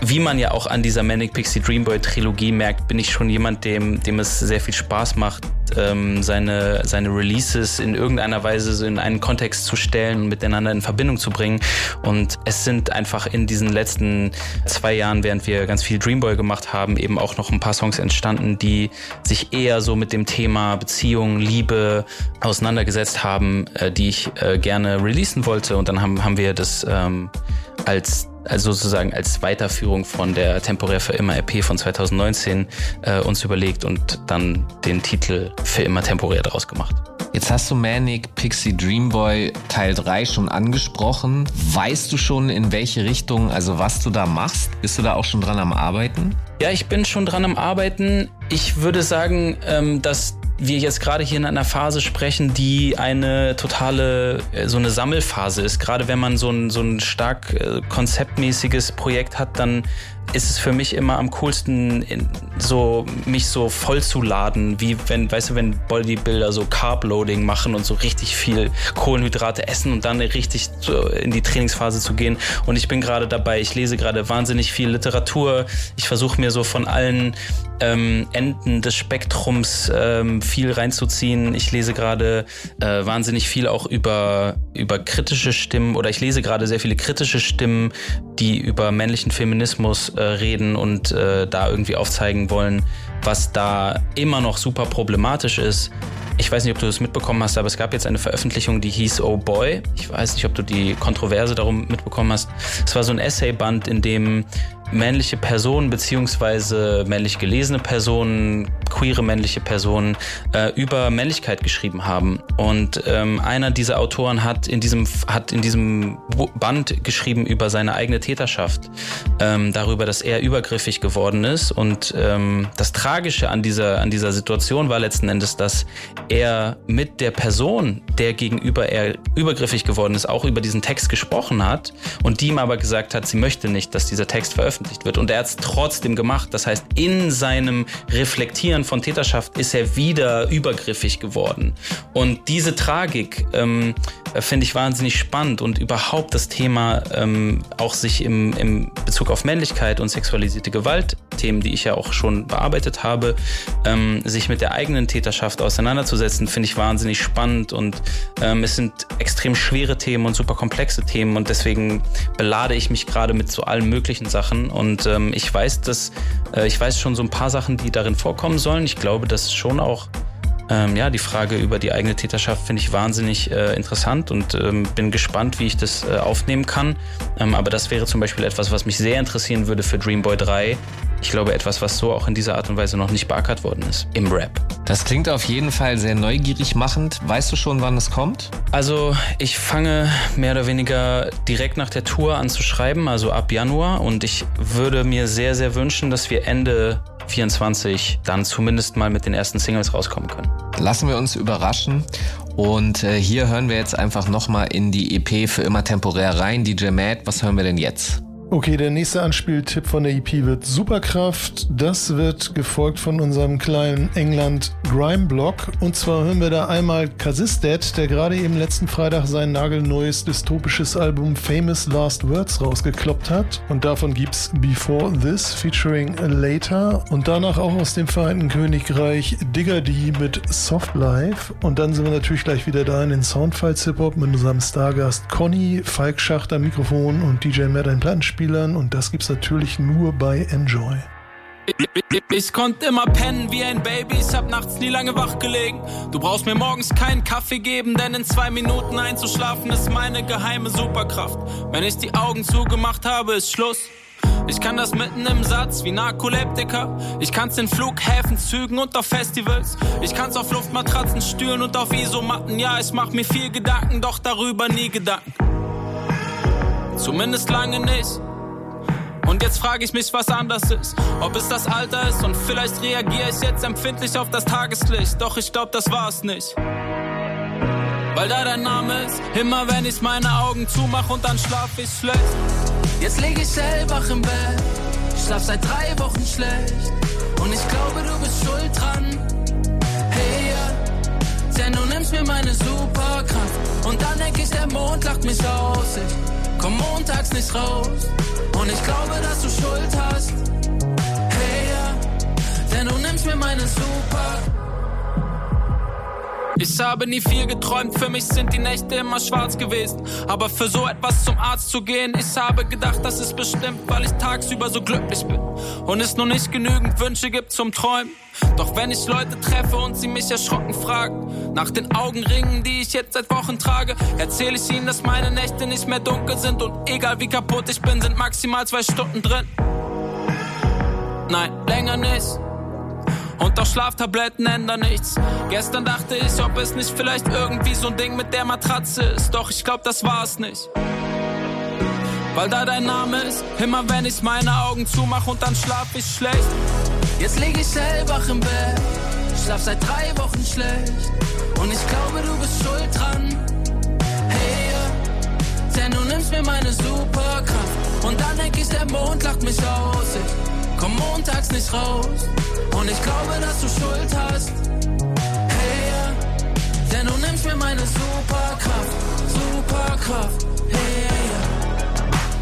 wie man ja auch an dieser Manic Pixie Dream Boy Trilogie merkt, bin ich schon jemand, dem dem es sehr viel Spaß macht, ähm, seine, seine Releases in irgendeiner Weise so in einen Kontext zu stellen und miteinander in Verbindung zu bringen. Und es sind einfach in diesen letzten zwei Jahren, während wir ganz viel Dreamboy gemacht haben, eben auch noch ein paar Songs entstanden, die sich eher so mit dem Thema Beziehung, Liebe auseinandergesetzt haben, äh, die ich äh, gerne releasen wollte. Und dann haben, haben wir das ähm, als also sozusagen als Weiterführung von der Temporär für immer EP von 2019 äh, uns überlegt und dann den Titel für immer temporär daraus gemacht. Jetzt hast du Manic Pixie Dreamboy Teil 3 schon angesprochen. Weißt du schon, in welche Richtung, also was du da machst? Bist du da auch schon dran am Arbeiten? Ja, ich bin schon dran am Arbeiten. Ich würde sagen, ähm, dass wir jetzt gerade hier in einer Phase sprechen, die eine totale, äh, so eine Sammelphase ist. Gerade wenn man so ein, so ein stark äh, konzeptmäßiges Projekt hat, dann ist es für mich immer am coolsten, so mich so voll zu laden, wie wenn, weißt du, wenn Bodybuilder so Carb-Loading machen und so richtig viel Kohlenhydrate essen und dann richtig in die Trainingsphase zu gehen. Und ich bin gerade dabei, ich lese gerade wahnsinnig viel Literatur. Ich versuche mir so von allen ähm, Enden des Spektrums ähm, viel reinzuziehen. Ich lese gerade äh, wahnsinnig viel auch über, über kritische Stimmen oder ich lese gerade sehr viele kritische Stimmen, die über männlichen Feminismus äh, reden und äh, da irgendwie aufzeigen wollen, was da immer noch super problematisch ist. Ich weiß nicht, ob du das mitbekommen hast, aber es gab jetzt eine Veröffentlichung, die hieß Oh Boy. Ich weiß nicht, ob du die Kontroverse darum mitbekommen hast. Es war so ein Essayband, in dem männliche Personen beziehungsweise männlich gelesene Personen, queere männliche Personen äh, über Männlichkeit geschrieben haben. Und ähm, einer dieser Autoren hat in diesem hat in diesem Band geschrieben über seine eigene Täterschaft, ähm, darüber, dass er übergriffig geworden ist. Und ähm, das Tragische an dieser an dieser Situation war letzten Endes, dass er mit der Person, der gegenüber er übergriffig geworden ist, auch über diesen Text gesprochen hat und die ihm aber gesagt hat, sie möchte nicht, dass dieser Text veröffentlicht veröffentlicht wird. Und er hat es trotzdem gemacht. Das heißt, in seinem Reflektieren von Täterschaft ist er wieder übergriffig geworden. Und diese Tragik ähm, finde ich wahnsinnig spannend und überhaupt das Thema ähm, auch sich im, im Bezug auf Männlichkeit und sexualisierte Gewalt, Themen, die ich ja auch schon bearbeitet habe, ähm, sich mit der eigenen Täterschaft auseinanderzusetzen, finde ich wahnsinnig spannend und ähm, es sind extrem schwere Themen und super komplexe Themen und deswegen belade ich mich gerade mit so allen möglichen Sachen und ähm, ich weiß, dass äh, ich weiß schon so ein paar Sachen, die darin vorkommen sollen. Ich glaube, dass schon auch ähm, ja, die Frage über die eigene Täterschaft finde ich wahnsinnig äh, interessant und ähm, bin gespannt, wie ich das äh, aufnehmen kann. Ähm, aber das wäre zum Beispiel etwas, was mich sehr interessieren würde für Dreamboy 3. Ich glaube, etwas, was so auch in dieser Art und Weise noch nicht beackert worden ist im Rap. Das klingt auf jeden Fall sehr neugierig machend. Weißt du schon, wann es kommt? Also, ich fange mehr oder weniger direkt nach der Tour an zu schreiben, also ab Januar. Und ich würde mir sehr, sehr wünschen, dass wir Ende 24 dann zumindest mal mit den ersten Singles rauskommen können. Lassen wir uns überraschen. Und äh, hier hören wir jetzt einfach nochmal in die EP für immer temporär rein. DJ Matt, was hören wir denn jetzt? Okay, der nächste Anspieltipp von der EP wird Superkraft. Das wird gefolgt von unserem kleinen England Grime Block. Und zwar hören wir da einmal Kazistet, der gerade eben letzten Freitag sein nagelneues dystopisches Album Famous Last Words rausgekloppt hat. Und davon gibt's Before This featuring Later. Und danach auch aus dem Vereinten Königreich Digger D mit Soft Life. Und dann sind wir natürlich gleich wieder da in den Soundfiles Hip Hop mit unserem Stargast Conny, Falk Schachter Mikrofon und DJ Matt ein Plattenspiel. Schauspielern und das gibt's natürlich nur bei Enjoy. Ich, konnte immer pennen wie ein Baby, ich hab nachts nie lange wach gelegen. Du brauchst mir morgens keinen Kaffee geben, denn in zwei Minuten einzuschlafen ist meine geheime Superkraft. Wenn ich die Augen zugemacht habe, ist Schluss. Ich kann das mitten im Satz wie Narkoleptiker. Ich kann's in Flughäfen, Zügen und auf Festivals. Ich kann's auf Luftmatratzen, Stühlen und auf Isomatten. Ja, ich mach mir viel Gedanken, doch darüber nie Gedanken. Zumindest lange nicht. Und jetzt frage ich mich, was anders ist. Ob es das Alter ist und vielleicht reagiere ich jetzt empfindlich auf das Tageslicht. Doch ich glaube, das war es nicht. Weil da dein Name ist, immer wenn ich meine Augen zumache und dann schlaf ich schlecht. Jetzt lieg ich selber im Bett, schlaf seit drei Wochen schlecht. Und ich glaube, du bist schuld dran. Hey, ja, denn du nimmst mir meine Superkraft. Und dann denk ich, der Mond lacht mich aus. Ich komm montags nicht raus. Und ich glaube, dass du Schuld hast. Hey, ja, denn du nimmst mir meine Super. Ich habe nie viel geträumt, für mich sind die Nächte immer schwarz gewesen. Aber für so etwas zum Arzt zu gehen, ich habe gedacht, das ist bestimmt, weil ich tagsüber so glücklich bin. Und es nur nicht genügend Wünsche gibt zum Träumen. Doch wenn ich Leute treffe und sie mich erschrocken fragen, nach den Augenringen, die ich jetzt seit Wochen trage, erzähle ich ihnen, dass meine Nächte nicht mehr dunkel sind und egal wie kaputt ich bin, sind maximal zwei Stunden drin. Nein, länger nicht. Und auch Schlaftabletten ändern nichts. Gestern dachte ich, ob es nicht vielleicht irgendwie so ein Ding mit der Matratze ist. Doch ich glaub, das war's nicht. Weil da dein Name ist, immer wenn ich meine Augen zumache und dann schlaf ich schlecht. Jetzt lieg ich selber im Bett, schlaf seit drei Wochen schlecht und ich glaube, du bist schuld dran. Hey, ja, denn du nimmst mir meine Superkraft. Und dann denk ich, der Mond lacht mich aus. Ich komm montags nicht raus und ich glaube, dass du Schuld hast. Hey, ja, denn du nimmst mir meine Superkraft, Superkraft. Hey, ja,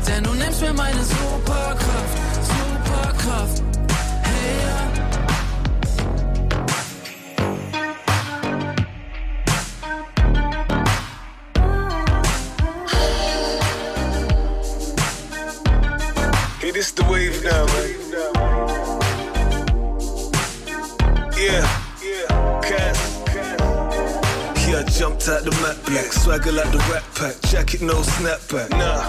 denn du nimmst mir meine Superkraft, Superkraft. Hey, ja. It is the wave now, Yeah, yeah. Yeah, I jumped out the Mac black, swagger like the Rat Pack, jacket no snapback. Nah,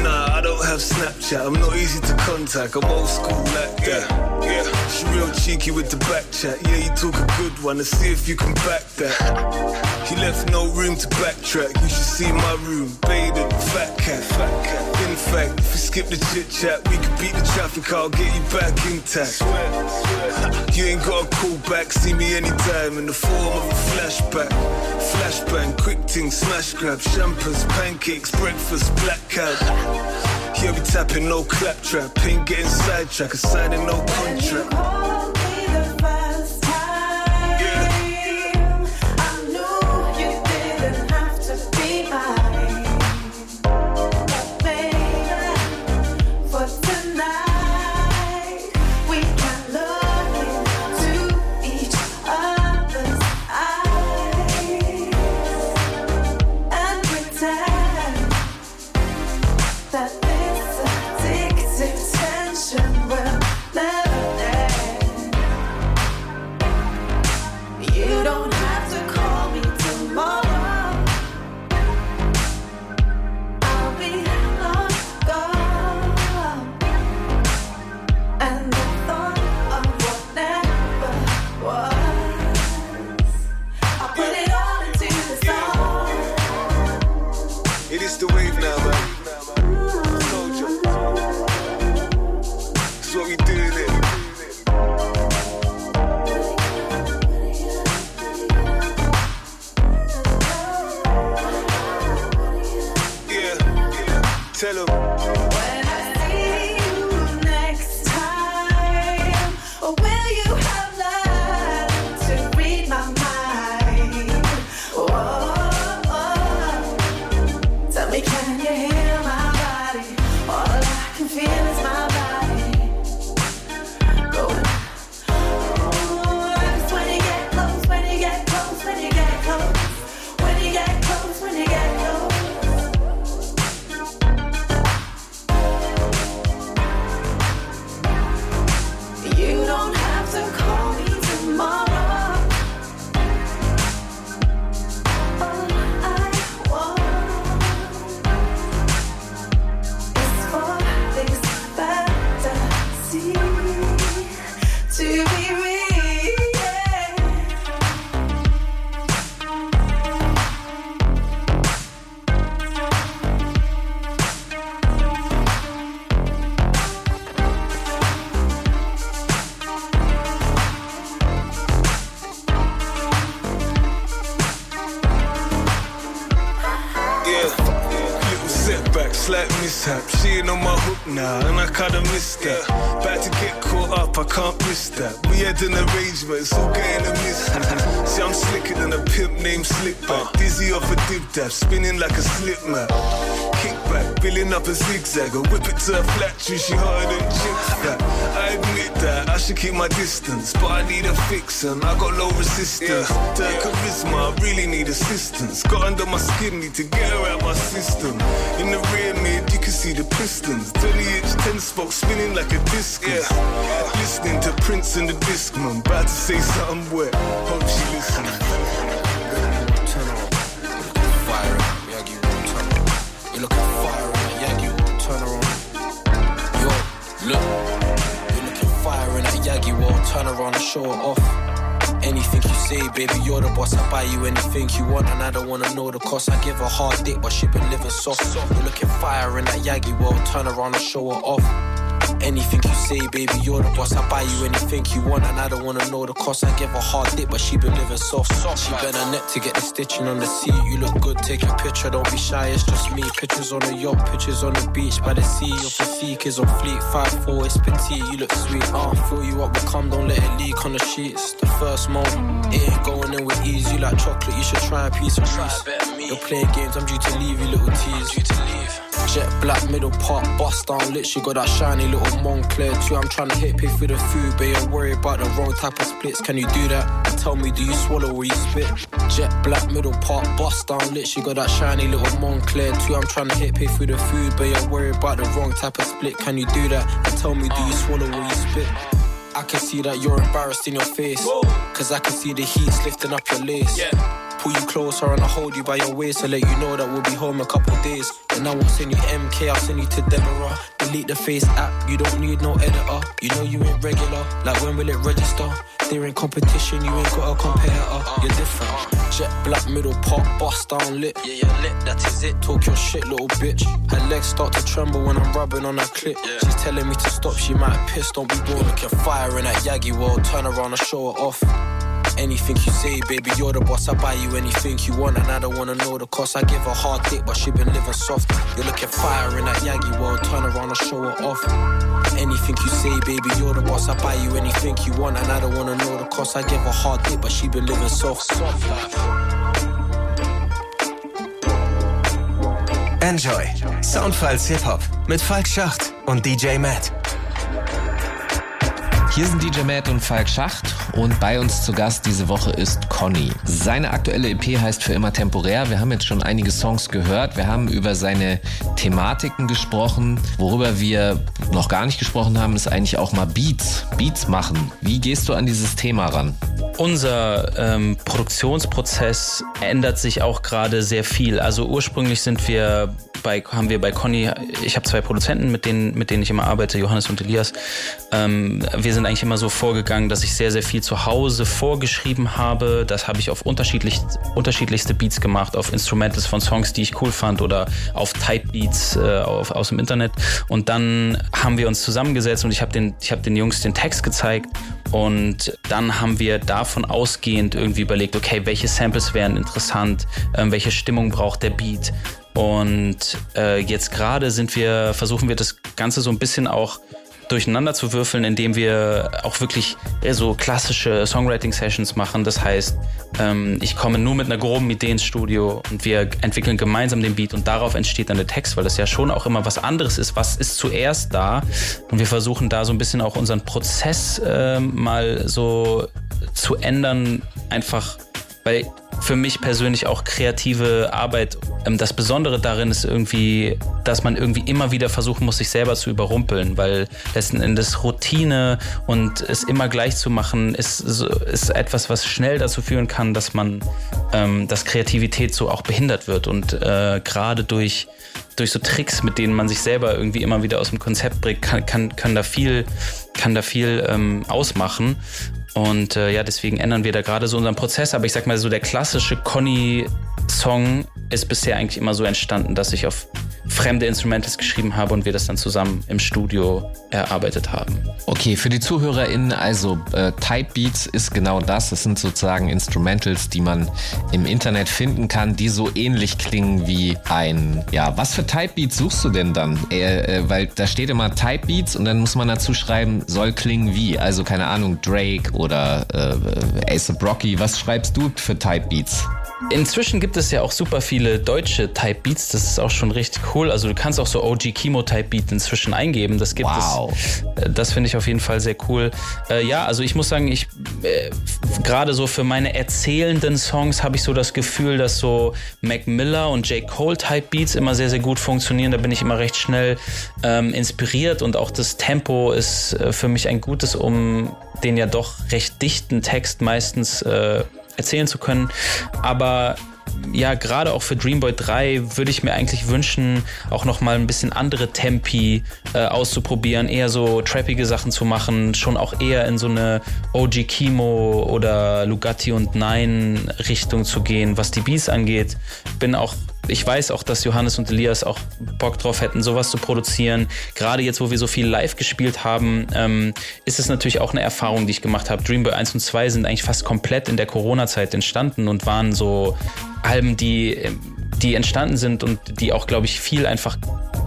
nah, I have Snapchat. I'm not easy to contact. I'm old school like that. Yeah, she real cheeky with the back chat. Yeah, you talk a good one. Let's see if you can back that. He left no room to backtrack. You should see my room, bathing, fat cat, fat cat. In fact, if you skip the chit chat, we could beat the traffic. I'll get you back intact. You ain't got a call back. See me anytime in the form of a flashback. Flashbang, quick ting, smash grab, champers, pancakes, breakfast, black cab. Yeah, we tapping no claptrap, ain't getting sidetracked, assigning no contract. Up a zigzag. I whip it to a flat tree, she harder than chicks that. I admit that I should keep my distance, but I need a fix, and I got low resistance. To her charisma, I really need assistance. Got under my skin, need to get her out my system. In the rear mid, you can see the pistons. 20 inch 10 spoke spinning like a discus. Listening to Prince and the Discman, about to say something wet. Hope she listens. Turn around and show it off. Anything you say, baby, you're the boss. I buy you anything you want, and I don't wanna know the cost. I give her hard dick, but she been living soft. You're looking fire in that Yagi, well, turn around and show her off. Anything you say, baby, you're the boss. I buy you anything you want, and I don't wanna know the cost. I give a hard dick, but she been living soft. She bent her neck to get the stitching on the seat. You look good, take a picture, don't be shy, it's just me. Pictures on the yacht, pictures on the beach, by the sea. Your physique is on fleek, 5'4, it's petite, you look sweet. Uh, fill you up with cum, don't let it leak on the sheets. The first moment, it ain't going in with ease. You like chocolate, you should try a piece of Reese. You're playing games, I'm due to leave you, little tease. Due to leave. Jet black, middle part, bust down lit. She got that shiny little Moncler too. I'm trying to hit pay for the food, but you're worried about the wrong type of splits. Can you do that? Tell me, do you swallow or you spit? Jet black, middle part, bust down lit. She got that shiny little Moncler too. I'm trying to hit pay for the food, but you're worried about the wrong type of split. Can you do that? And tell me, do you swallow or you spit? I can see that you're embarrassed in your face. Cause I can see the heat's lifting up your lace. Pull you closer and I'll hold you by your waist to let you know that we'll be home a couple days. And I won't send you MK, I'll send you to Deborah. Delete the face app, you don't need no editor. You know you ain't regular, like when will it register? They're in competition, you ain't got a competitor. You're different. Jet black middle pop, bust down lit. Yeah, you're lit, that is it. Talk your shit, little bitch. Her legs start to tremble when I'm rubbing on her clit. She's telling me to stop, she might piss, don't be bored. Looking fire in that Yagi world, turn around and show it off. Anything you say, baby, you're the boss. I buy you anything you want, and I don't wanna know the cost. I give her hard dick, but she been living soft. You're looking fire in that Yagi world, turn around and show her off. Anything you say, baby, you're the boss. I buy you anything you want, and I don't wanna know the cost. I give her hard dick, but she been living soft. Soft life. Enjoy. Soundfiles Hip-Hop mit Falk Schacht und DJ Matt. Hier sind DJ Matt und Falk Schacht und bei uns zu Gast diese Woche ist Conny. Seine aktuelle EP heißt für immer temporär. Wir haben jetzt schon einige Songs gehört. Wir haben über seine Thematiken gesprochen. Worüber wir noch gar nicht gesprochen haben, ist eigentlich auch mal Beats. Beats machen. Wie gehst du an dieses Thema ran? Unser ähm, Produktionsprozess ändert sich auch gerade sehr viel. Also ursprünglich sind wir bei, haben wir bei Conny, ich habe zwei Produzenten, mit denen, mit denen ich immer arbeite, Johannes und Elias. Ähm, wir sind eigentlich immer so vorgegangen, dass ich sehr, sehr viel zu Hause vorgeschrieben habe. Das habe ich auf unterschiedlich, unterschiedlichste Beats gemacht, auf Instrumentals von Songs, die ich cool fand oder auf Type Beats äh, auf, aus dem Internet. Und dann haben wir uns zusammengesetzt und ich habe den, hab den Jungs den Text gezeigt und dann haben wir davon ausgehend irgendwie überlegt, okay, welche Samples wären interessant, ähm, welche Stimmung braucht der Beat. Und äh, jetzt gerade sind wir, versuchen wir das Ganze so ein bisschen auch durcheinander zu würfeln, indem wir auch wirklich so klassische Songwriting-Sessions machen. Das heißt, ähm, ich komme nur mit einer groben Idee ins Studio und wir entwickeln gemeinsam den Beat und darauf entsteht dann der Text, weil das ja schon auch immer was anderes ist. Was ist zuerst da? Und wir versuchen da so ein bisschen auch unseren Prozess äh, mal so zu ändern, einfach weil für mich persönlich auch kreative Arbeit. Ähm, das Besondere darin ist irgendwie, dass man irgendwie immer wieder versuchen muss, sich selber zu überrumpeln, weil letzten Endes Routine und es immer gleich zu machen, ist, ist etwas, was schnell dazu führen kann, dass man, ähm, dass Kreativität so auch behindert wird und äh, gerade durch durch so Tricks, mit denen man sich selber irgendwie immer wieder aus dem Konzept bringt, kann, kann, kann da viel, kann da viel ähm, ausmachen. Und äh, ja, deswegen ändern wir da gerade so unseren Prozess. Aber ich sag mal so, der klassische Conny-Song ist bisher eigentlich immer so entstanden, dass ich auf fremde Instrumentals geschrieben habe und wir das dann zusammen im Studio erarbeitet haben. Okay, für die ZuhörerInnen, also äh, Type Beats ist genau das. Das sind sozusagen Instrumentals, die man im Internet finden kann, die so ähnlich klingen wie ein, ja, was für Type Beats suchst du denn dann? Äh, äh, weil da steht immer Type Beats und dann muss man dazu schreiben, soll klingen wie. Also keine Ahnung, Drake oder äh, Ace Brocky. Was schreibst du für Type Beats? Inzwischen gibt es ja auch super viele deutsche Type Beats. Das ist auch schon richtig cool. Also du kannst auch so OG Chemo Type Beat inzwischen eingeben. Das gibt wow. es. Äh, das finde ich auf jeden Fall sehr cool. Äh, ja, also ich muss sagen, ich äh, gerade so für meine erzählenden Songs habe ich so das Gefühl, dass so Mac Miller und J. Cole Type Beats immer sehr, sehr gut funktionieren. Da bin ich immer recht schnell ähm, inspiriert und auch das Tempo ist äh, für mich ein gutes, um den ja doch recht dichten Text meistens äh, erzählen zu können. Aber ja, gerade auch für Dreamboy 3 würde ich mir eigentlich wünschen, auch nochmal ein bisschen andere Tempi äh, auszuprobieren, eher so trappige Sachen zu machen, schon auch eher in so eine OG Kimo oder Lugatti und Nein Richtung zu gehen, was die Beats angeht. Bin auch ich weiß auch, dass Johannes und Elias auch Bock drauf hätten, sowas zu produzieren. Gerade jetzt, wo wir so viel live gespielt haben, ähm, ist es natürlich auch eine Erfahrung, die ich gemacht habe. Dreamboy 1 und 2 sind eigentlich fast komplett in der Corona-Zeit entstanden und waren so Alben, die, die entstanden sind und die auch, glaube ich, viel einfach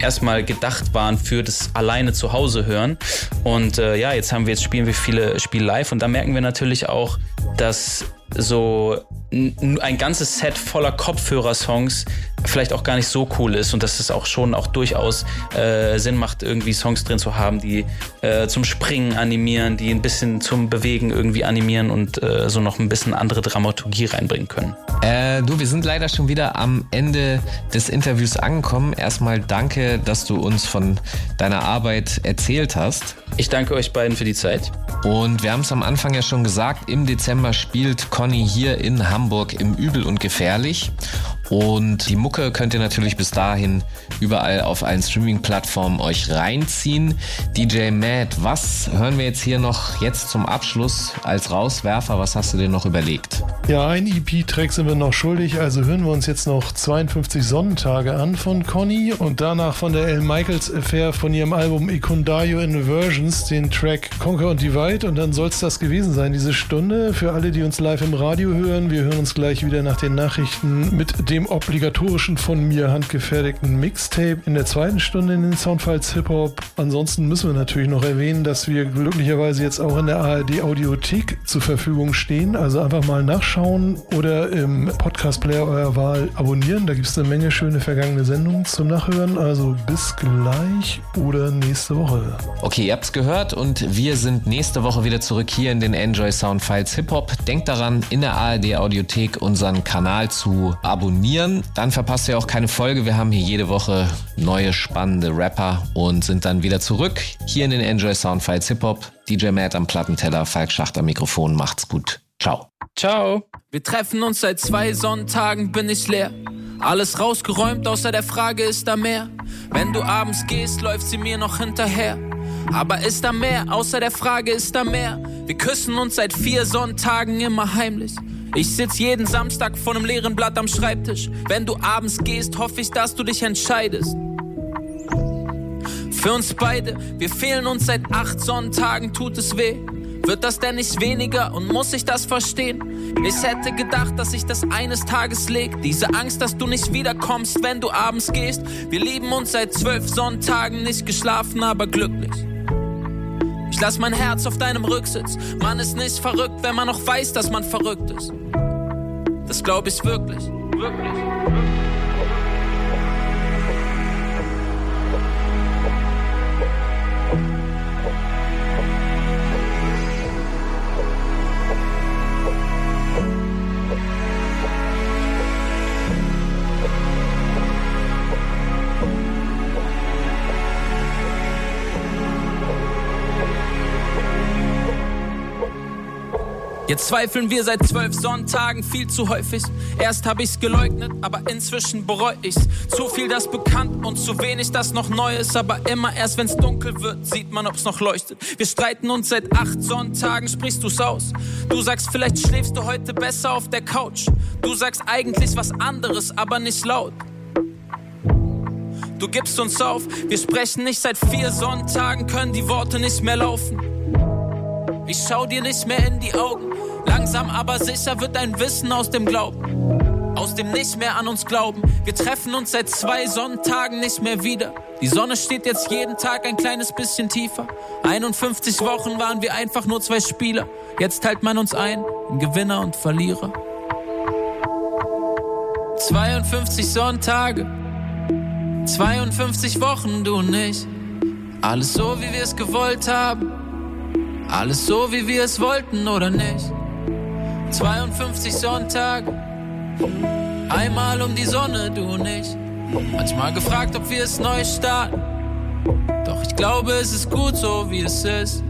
erstmal gedacht waren für das alleine zu Hause hören. Und äh, ja, jetzt haben wir jetzt spielen wir viele Spiele live und da merken wir natürlich auch, dass so ein ganzes Set voller Kopfhörer-Songs vielleicht auch gar nicht so cool ist und dass es auch schon auch durchaus äh, Sinn macht, irgendwie Songs drin zu haben, die äh, zum Springen animieren, die ein bisschen zum Bewegen irgendwie animieren und äh, so noch ein bisschen andere Dramaturgie reinbringen können. Äh, du, wir sind leider schon wieder am Ende des Interviews angekommen. Erstmal danke, dass du uns von deiner Arbeit erzählt hast. Ich danke euch beiden für die Zeit. Und wir haben es am Anfang ja schon gesagt, im Dezember spielt Conny hier in Hamburg im Übel und Gefährlich. Und die Mucke könnt ihr natürlich bis dahin überall auf allen Streaming-Plattformen euch reinziehen. DJ Matt, was hören wir jetzt hier noch jetzt zum Abschluss als Rauswerfer? Was hast du dir noch überlegt? Ja, ein EP-Track sind wir noch schuldig, also hören wir uns jetzt noch 52 Sonnentage an von Conny und danach von der L. Michaels Affair von ihrem Album Icondario Inversions den Track Conquer und Divide und dann soll es das gewesen sein, diese Stunde. Für alle, die uns live im Radio hören, wir hören uns gleich wieder nach den Nachrichten mit dem dem obligatorischen von mir handgefertigten Mixtape in der zweiten Stunde in den Soundfiles Hip Hop. Ansonsten müssen wir natürlich noch erwähnen, dass wir glücklicherweise jetzt auch in der ARD Audiothek zur Verfügung stehen. Also einfach mal nachschauen oder im Podcast Player eurer Wahl abonnieren. Da gibt es eine Menge schöne vergangene Sendungen zum Nachhören. Also bis gleich oder nächste Woche. Okay, ihr habt es gehört und wir sind nächste Woche wieder zurück hier in den Enjoy Soundfiles Hip Hop. Denkt daran, in der ARD Audiothek unseren Kanal zu abonnieren abonnieren. Dann verpasst ihr auch keine Folge. Wir haben hier jede Woche neue spannende Rapper und sind dann wieder zurück hier in den Enjoy Soundfiles Hip Hop. DJ Matt am Plattenteller, Falk Schacht am Mikrofon. Macht's gut. Ciao. Ciao. Wir treffen uns seit zwei Sonntagen, bin ich leer. Alles rausgeräumt, außer der Frage, ist da mehr? Wenn du abends gehst, läuft sie mir noch hinterher. Aber ist da mehr, außer der Frage, ist da mehr? Wir küssen uns seit vier Sonntagen immer heimlich. Ich sitz jeden Samstag vor einem leeren Blatt am Schreibtisch. Wenn du abends gehst, hoffe ich, dass du dich entscheidest. Für uns beide, wir fehlen uns seit acht Sonntagen, tut es weh. Wird das denn nicht weniger und muss ich das verstehen? Ich hätte gedacht, dass ich das eines Tages leg. Diese Angst, dass du nicht wiederkommst, wenn du abends gehst. Wir lieben uns seit zwölf Sonntagen, nicht geschlafen, aber glücklich. Lass mein Herz auf deinem Rücksitz. Man ist nicht verrückt, wenn man noch weiß, dass man verrückt ist. Das glaub ich wirklich. Wirklich. Jetzt zweifeln wir seit zwölf Sonntagen viel zu häufig. Erst hab ich's geleugnet, aber inzwischen bereu ich's. Zu viel das bekannt und zu wenig das noch neu ist. Aber immer erst wenn's dunkel wird, sieht man, ob's noch leuchtet. Wir streiten uns seit acht Sonntagen, sprichst du's aus. Du sagst, vielleicht schläfst du heute besser auf der Couch. Du sagst eigentlich was anderes, aber nicht laut. Du gibst uns auf, wir sprechen nicht seit vier Sonntagen, können die Worte nicht mehr laufen. Ich schau dir nicht mehr in die Augen. Langsam aber sicher wird dein Wissen aus dem Glauben. Aus dem nicht mehr an uns glauben. Wir treffen uns seit zwei Sonntagen nicht mehr wieder. Die Sonne steht jetzt jeden Tag ein kleines bisschen tiefer. 51 Wochen waren wir einfach nur zwei Spieler. Jetzt teilt man uns ein in Gewinner und Verlierer. 52 Sonntage, 52 Wochen, du und ich. Alles so, wie wir es gewollt haben. Alles so, wie wir es wollten, oder nicht? 52 Sonntage, einmal um die Sonne, du und ich. Manchmal gefragt, ob wir es neu starten. Doch ich glaube, es ist gut so, wie es ist.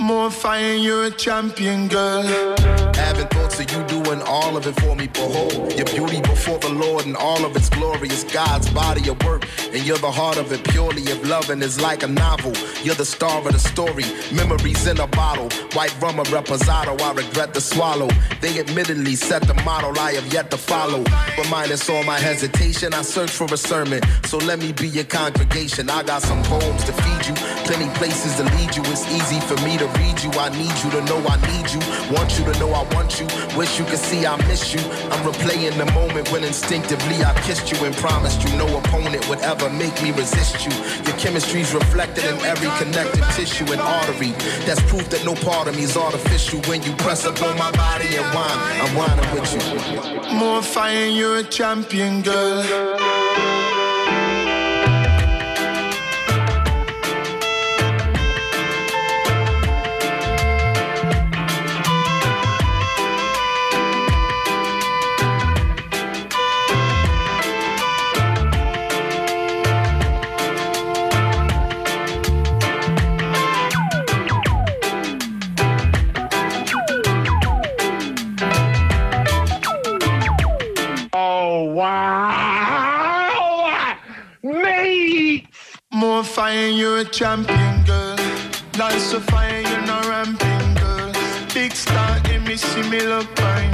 More fire, you're a champion, girl. Having thoughts of you doing all of it for me. Behold, your beauty before the Lord and all of its glory is God's body of work. And you're the heart of it purely. If loving is like a novel, you're the star of the story. Memories in a bottle. White rum or reposado, I regret to swallow. They admittedly set the model I have yet to follow. But minus all my hesitation, I search for a sermon. So let me be your congregation. I got some poems to feed you, plenty places to lead you. It's easy for me to read you. I need you to know I need you. Want you to know I want you. Wish you could see I miss you. I'm replaying the moment when instinctively I kissed you and promised you no opponent would ever make me resist you. Your chemistry's reflected in every connective tissue and artery. That's proof that no part of me's artificial. When you press up on my body and whine, I'm whining with you. More fire, you're a champion, girl. Champion, girl. Dance so fire, you're not ramping, girl. Big star in me, see me look on